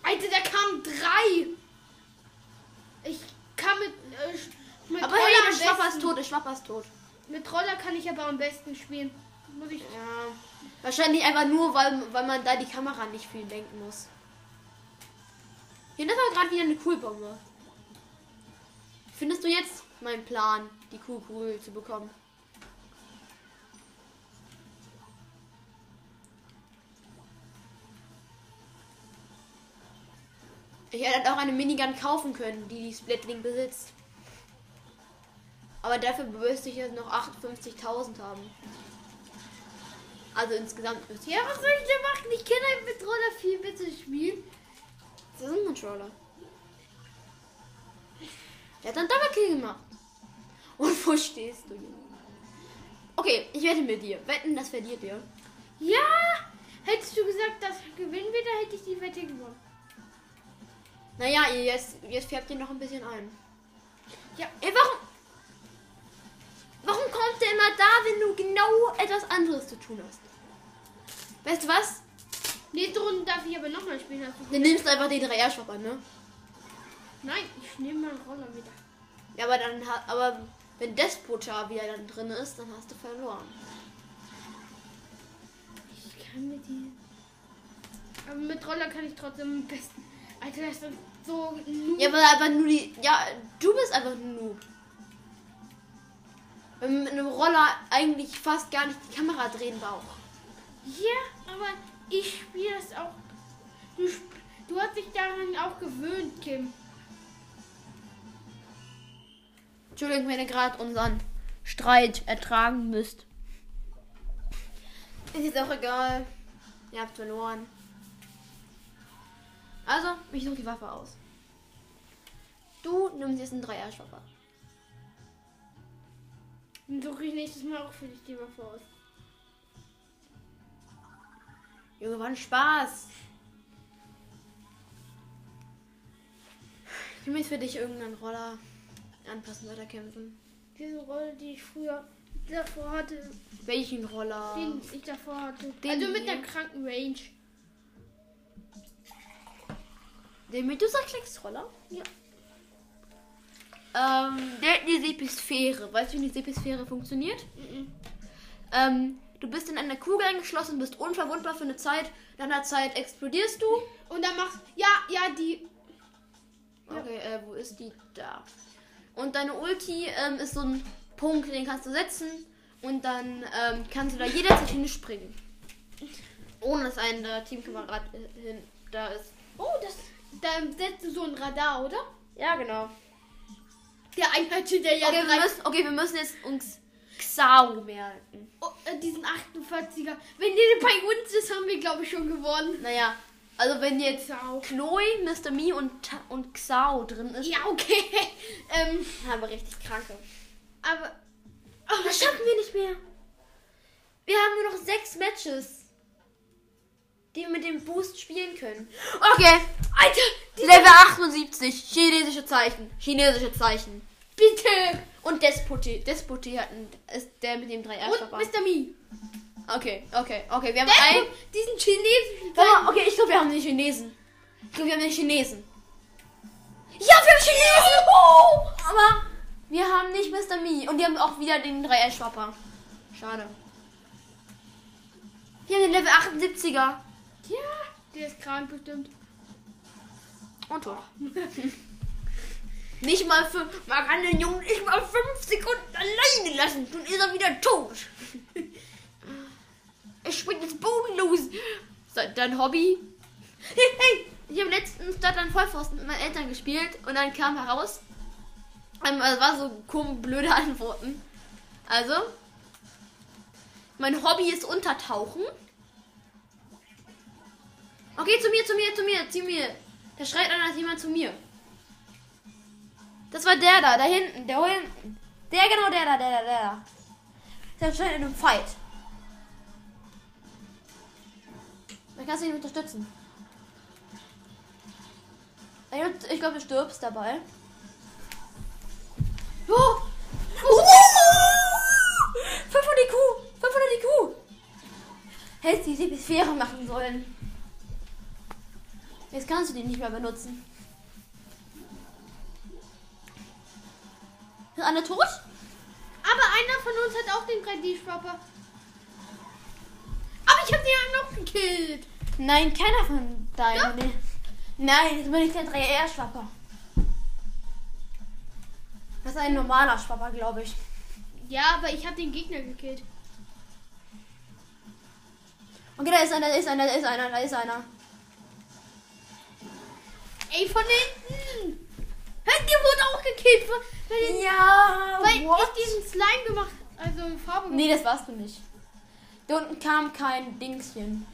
Alter, da kamen drei. Ich kann mit. Äh, mit Aber hey, der Schwapper ist tot, der Schwapper ist tot. Mit Roller kann ich aber am besten spielen. Muss ich. Ja. Wahrscheinlich einfach nur, weil, weil man da die Kamera nicht viel denken muss. Hier das war gerade wieder eine Coolbombe. Findest du jetzt meinen Plan, die Kuhkugel zu bekommen? Ich hätte auch eine Minigun kaufen können, die die Splitling besitzt. Aber dafür müsste ich jetzt noch 58.000 haben. Also insgesamt müsste ich. Ja, was soll ich denn machen? Ich halt mit Roller viel besser spielen. Das ist ein Controller. Der hat dann Double gemacht. Und wo stehst du, Junge? Okay, ich wette mit dir. Wetten, das verliert ihr. Ja! Hättest du gesagt, dass gewinnen wir, dann hätte ich die Wette gewonnen. Naja, ihr jetzt, jetzt färbt ihr noch ein bisschen ein. Ja. Ey, warum? Warum kommt der immer da, wenn du genau etwas anderes zu tun hast? Weißt du was? Nächste Runde darf ich aber nochmal spielen. Hast du Dann nimmst du einfach den 3 r an, ne? Nein, ich nehme meinen Roller wieder. Ja, aber dann hat, aber wenn Despota wieder dann drin ist, dann hast du verloren. Ich kann mit die. Aber mit Roller kann ich trotzdem am besten. Alter, das ist so. Noob. Ja, aber, aber nur die, ja, du bist einfach ein Noob. Wenn man mit einem Roller eigentlich fast gar nicht die Kamera drehen braucht. Ja, aber ich spiele das auch. Du, du hast dich daran auch gewöhnt, Kim. Entschuldigung, wenn ihr gerade unseren Streit ertragen müsst. Ist jetzt auch egal. Ihr habt verloren. Also, ich suche die Waffe aus. Du nimmst jetzt einen 3R-Shopper. Dann suche ich nächstes Mal auch für dich die Waffe aus. Junge, war ein Spaß. Ich jetzt für dich irgendeinen Roller anpassen, weiterkämpfen. Diese Rolle, die ich früher davor hatte, Welchen Roller? den ich davor hatte. Den also mit hier? der kranken Range. Den Medusa-Klecks-Roller? Ja. Ähm, der hat die Sepisphäre. Weißt du, wie die Sepisphäre funktioniert? Mhm. Ähm, du bist in einer Kugel eingeschlossen, bist unverwundbar für eine Zeit. Nach einer Zeit explodierst du. Und dann machst Ja, ja, die. Ja. Okay, äh, wo ist die? Da. Und deine Ulti ähm, ist so ein Punkt, den kannst du setzen. Und dann ähm, kannst du da jederzeit hinspringen. Ohne dass ein äh, Teamkamerad äh, hin, da ist. Oh, das. Da setzt du so ein Radar, oder? Ja, genau. Der Einheitsschild, der ja Okay, wir müssen, okay, wir müssen jetzt uns Xao merken. Oh, äh, diesen 48er. Wenn der bei uns ist, haben wir, glaube ich, schon gewonnen. Naja, also wenn jetzt Sau. Chloe, Mr. Me und, und Xao drin ist, Ja, okay. [laughs] ähm, haben wir richtig kranke. aber. Das schaffen wir nicht mehr. Wir haben nur noch sechs Matches, die wir mit dem Boost spielen können. Okay, Alter, Level 78, chinesische Zeichen, chinesische Zeichen. bitte. Und Despoté, Despoté hat ein, ist der mit dem 3 r Und Mr. Me. Okay, okay, okay, wir haben Der ein... guckt diesen Warte mal, okay, ich glaube, wir haben den Chinesen. Ich glaube, wir haben den Chinesen. Ja, wir haben Chinesen! [laughs] Oh, aber wir haben nicht Mr. Me. Und die haben auch wieder den 3R-Schwapper. Schade. Wir haben den Level 78er. Ja, der ist krank bestimmt. Und tot. [laughs] nicht mal für. Man kann den Jungen nicht mal 5 Sekunden alleine lassen. Dann ist er wieder tot. [laughs] ich spring jetzt bodenlos. Se- Dein Hobby? Ich habe letztens dort an Vollpfosten mit meinen Eltern gespielt und dann kam heraus. Ähm, war so komisch blöde [laughs] Antworten. Also, mein Hobby ist Untertauchen. Okay, zu mir, zu mir, zu mir, zu mir. Da schreit einer jemand zu mir. Das war der da, da hinten, der hinten. Der genau, der da, der da, der da. Der schreit in einem Fight. Dann kannst du ihn unterstützen. Ich glaube, du stirbst dabei. Oh! Uh! 500 IQ! 500 IQ! Hättest die Sepisphäre machen sollen. Jetzt kannst du die nicht mehr benutzen. Ist Anne tot? Aber einer von uns hat auch den 3D-Schwapper. Aber ich habe den ja noch gekillt. Nein, keiner von deinen. Nee. Nein, das bin ich der 3R-Schwapper. Das ist ein normaler Schwapper, glaube ich. Ja, aber ich habe den Gegner gekillt. Okay, da ist einer, da ist einer, da ist einer, da ist einer. Ey, von hinten. Hä, der wurde auch gekillt. Weil, Ja, weil ich diesen Slime gemacht Also Farbe Nee, das warst du nicht. Da unten kam kein Dingschen.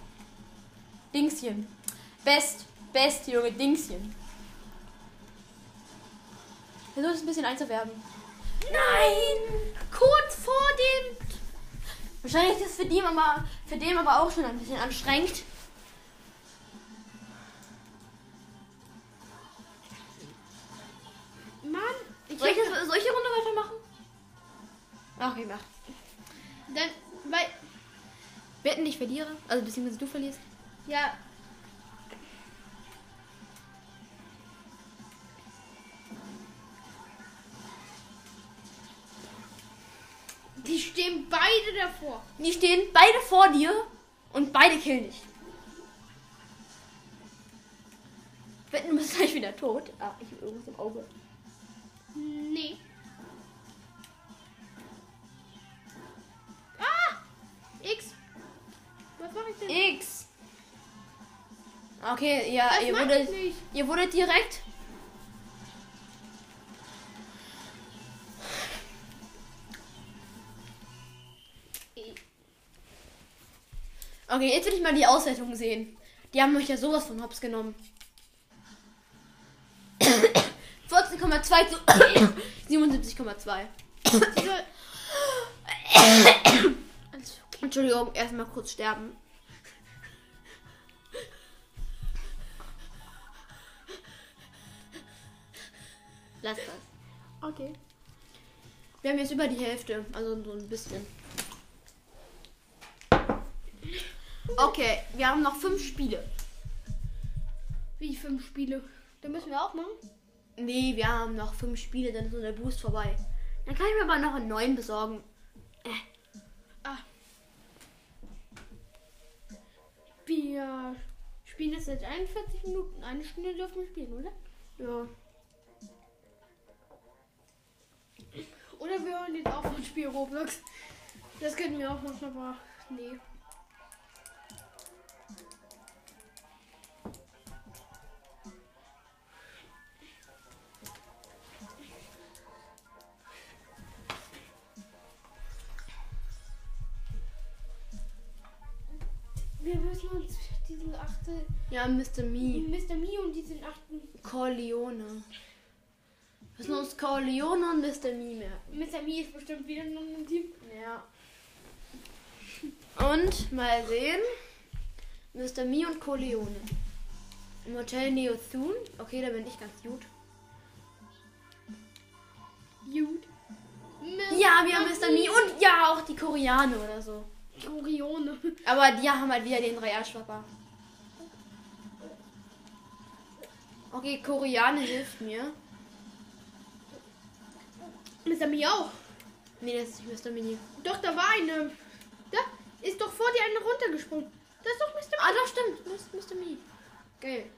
Dingschen. Best, best, Junge, Dingschen. Versuch es ein bisschen einzuwerben. Nein! Kurz vor dem Wahrscheinlich ist es für den aber, für den aber auch schon ein bisschen anstrengend. Soll ich, das, soll ich die Runde weitermachen? Ach, okay, mach. dann, weil, Wetten, ich verliere. Also, beziehungsweise du verlierst. ja. Die stehen beide davor. Die stehen beide vor dir und beide killen dich. Wetten, du bist gleich wieder tot. Ah, ich habe irgendwas im Auge. Nee. Ah! X. Was mache ich denn? X. Okay, ja, Das ihr wurdet, ihr wurdet direkt. Okay, jetzt will ich mal die Auswertung sehen. Die haben euch ja sowas von Hops genommen. 14,2 zu 77,2. Diese- Alles okay. Entschuldigung, erstmal kurz sterben. Lass das. Okay. Wir haben jetzt über die Hälfte, also so ein bisschen. Okay, wir haben noch fünf Spiele. Wie fünf Spiele. Da müssen wir auch machen. Nee, wir haben noch fünf Spiele, dann ist unser Boost vorbei. Dann kann ich mir aber noch einen neuen besorgen. Ah. Wir spielen jetzt seit 41 Minuten. Eine Stunde dürfen wir spielen, oder? Ja. Oder wir hören jetzt auf und spielen Roblox. Das könnten wir auch machen, aber nee. Wir müssen uns diesen achte Ja, Mr. Me. Mr. Me und diesen achten Corleone. Wir müssen uns Corleone und Mr. Me merken. Mr. Me ist bestimmt wieder in einem Team. Ja. Und mal sehen. Mr. Me und Corleone. Im Hotel Neothun. Okay, da bin ich ganz gut. Gut. Ja, wir haben Mr. Me und ja, auch die Koreaner oder so. Orione. Aber die haben halt wieder den 3 schwapper Okay, Koreaner hilft mir. Mr. Me auch. Nee, das ist nicht Mr. Mini. Doch, da war eine. Da ist doch vor dir eine runtergesprungen. Das ist doch Mr. Ah, doch, stimmt. Das ist Mr. Me. Geil.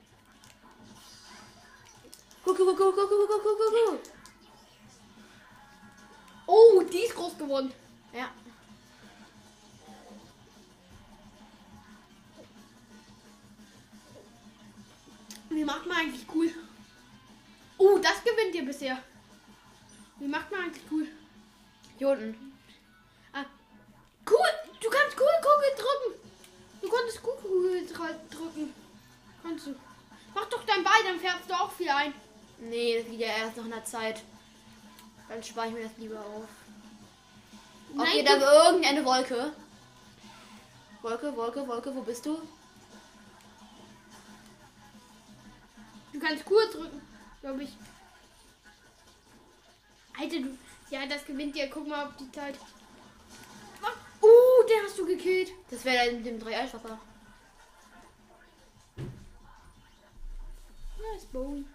Guck, guck, guck, guck, guck, guck, guck, guck. Oh, die ist groß geworden. Ja. Wie macht man eigentlich cool? Oh, das gewinnt ihr bisher. Wie macht man eigentlich cool? Hier unten. Ah. Cool! Du kannst cool Kugel drücken. Du konntest cool Kugel dr- drücken. Kannst du. Mach doch dein Ball, dann färbst du auch viel ein. Nee, das liegt ja erst noch in der Zeit. Dann spare ich mir das lieber auf. Okay, Nein, da du- war irgendeine Wolke. Wolke, Wolke, Wolke, wo bist du? Du kannst cool drücken, glaube ich. Alter, du. Ja, das gewinnt ihr. Guck mal auf die Zeit. Ah, Uh, den hast du gekillt. Das wäre dann mit dem 3 schwapper Nice Bowie.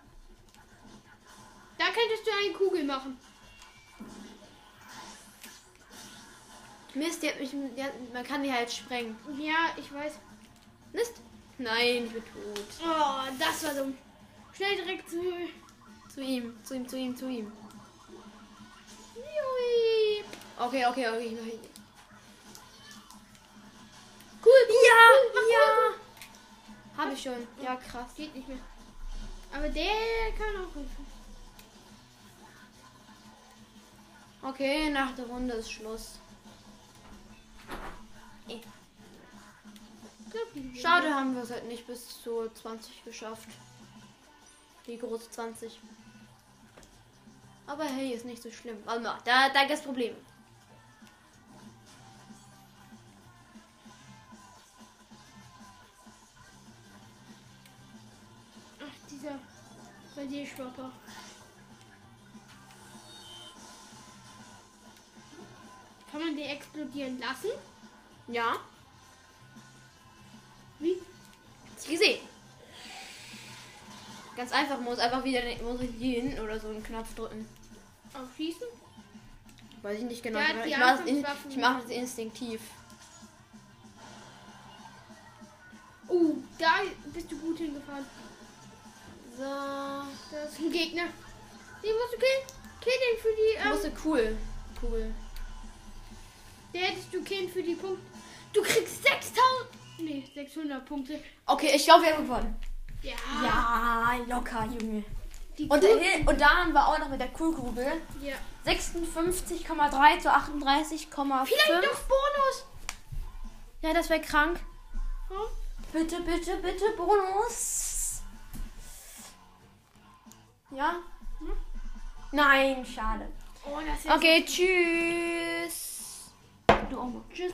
Da könntest du eine Kugel machen. Mist, die hat mich, die hat, man kann die halt sprengen. Ja, ich weiß. Mist? Nein, ich bin tot. Oh, das war dumm. Schnell direkt zu. Zu ihm, zu ihm, zu ihm, zu ihm. Jui. Okay, okay, okay. Ich mach ihn. Cool, cool, Ja, cool, ja. Habe ich schon. Ja, krass. Geht nicht mehr. Aber der kann auch helfen. Okay, nach der Runde ist Schluss. Schade, haben wir es halt nicht bis zu 20 geschafft. Die große 20. Aber hey, ist nicht so schlimm. Oh, no, da, da gibt es Probleme. Ach, dieser Bei dir, Radierschwapper. Kann man die explodieren lassen? Ja. Wie? Hast du gesehen? Ganz einfach, muss einfach wieder muss ich hier hinten oder so einen Knopf drücken. Aufschießen? Weiß ich nicht genau. Hat ich mache das, mach das instinktiv. Oh, da bist du gut hingefahren. So. Da ist ein Gegner. Den musst du killen. Kill den für die. Ähm, musste cool. Cool. der hättest du killen für die Punkte. Du kriegst 6000. Nee, 600 Punkte. Okay, ich glaube, wir haben gewonnen. Ja. Ja, locker, Junge. Die Und, Kugel- äh, und da haben wir auch noch mit der Coolkugel ja. 56,3 zu 38,5. Vielleicht noch Bonus. Ja, das wäre krank. Hm? Bitte, bitte, bitte, Bonus. Ja? Hm? Nein, schade. Oh, das ist Okay, tschüss. Du auch mal. Tschüss.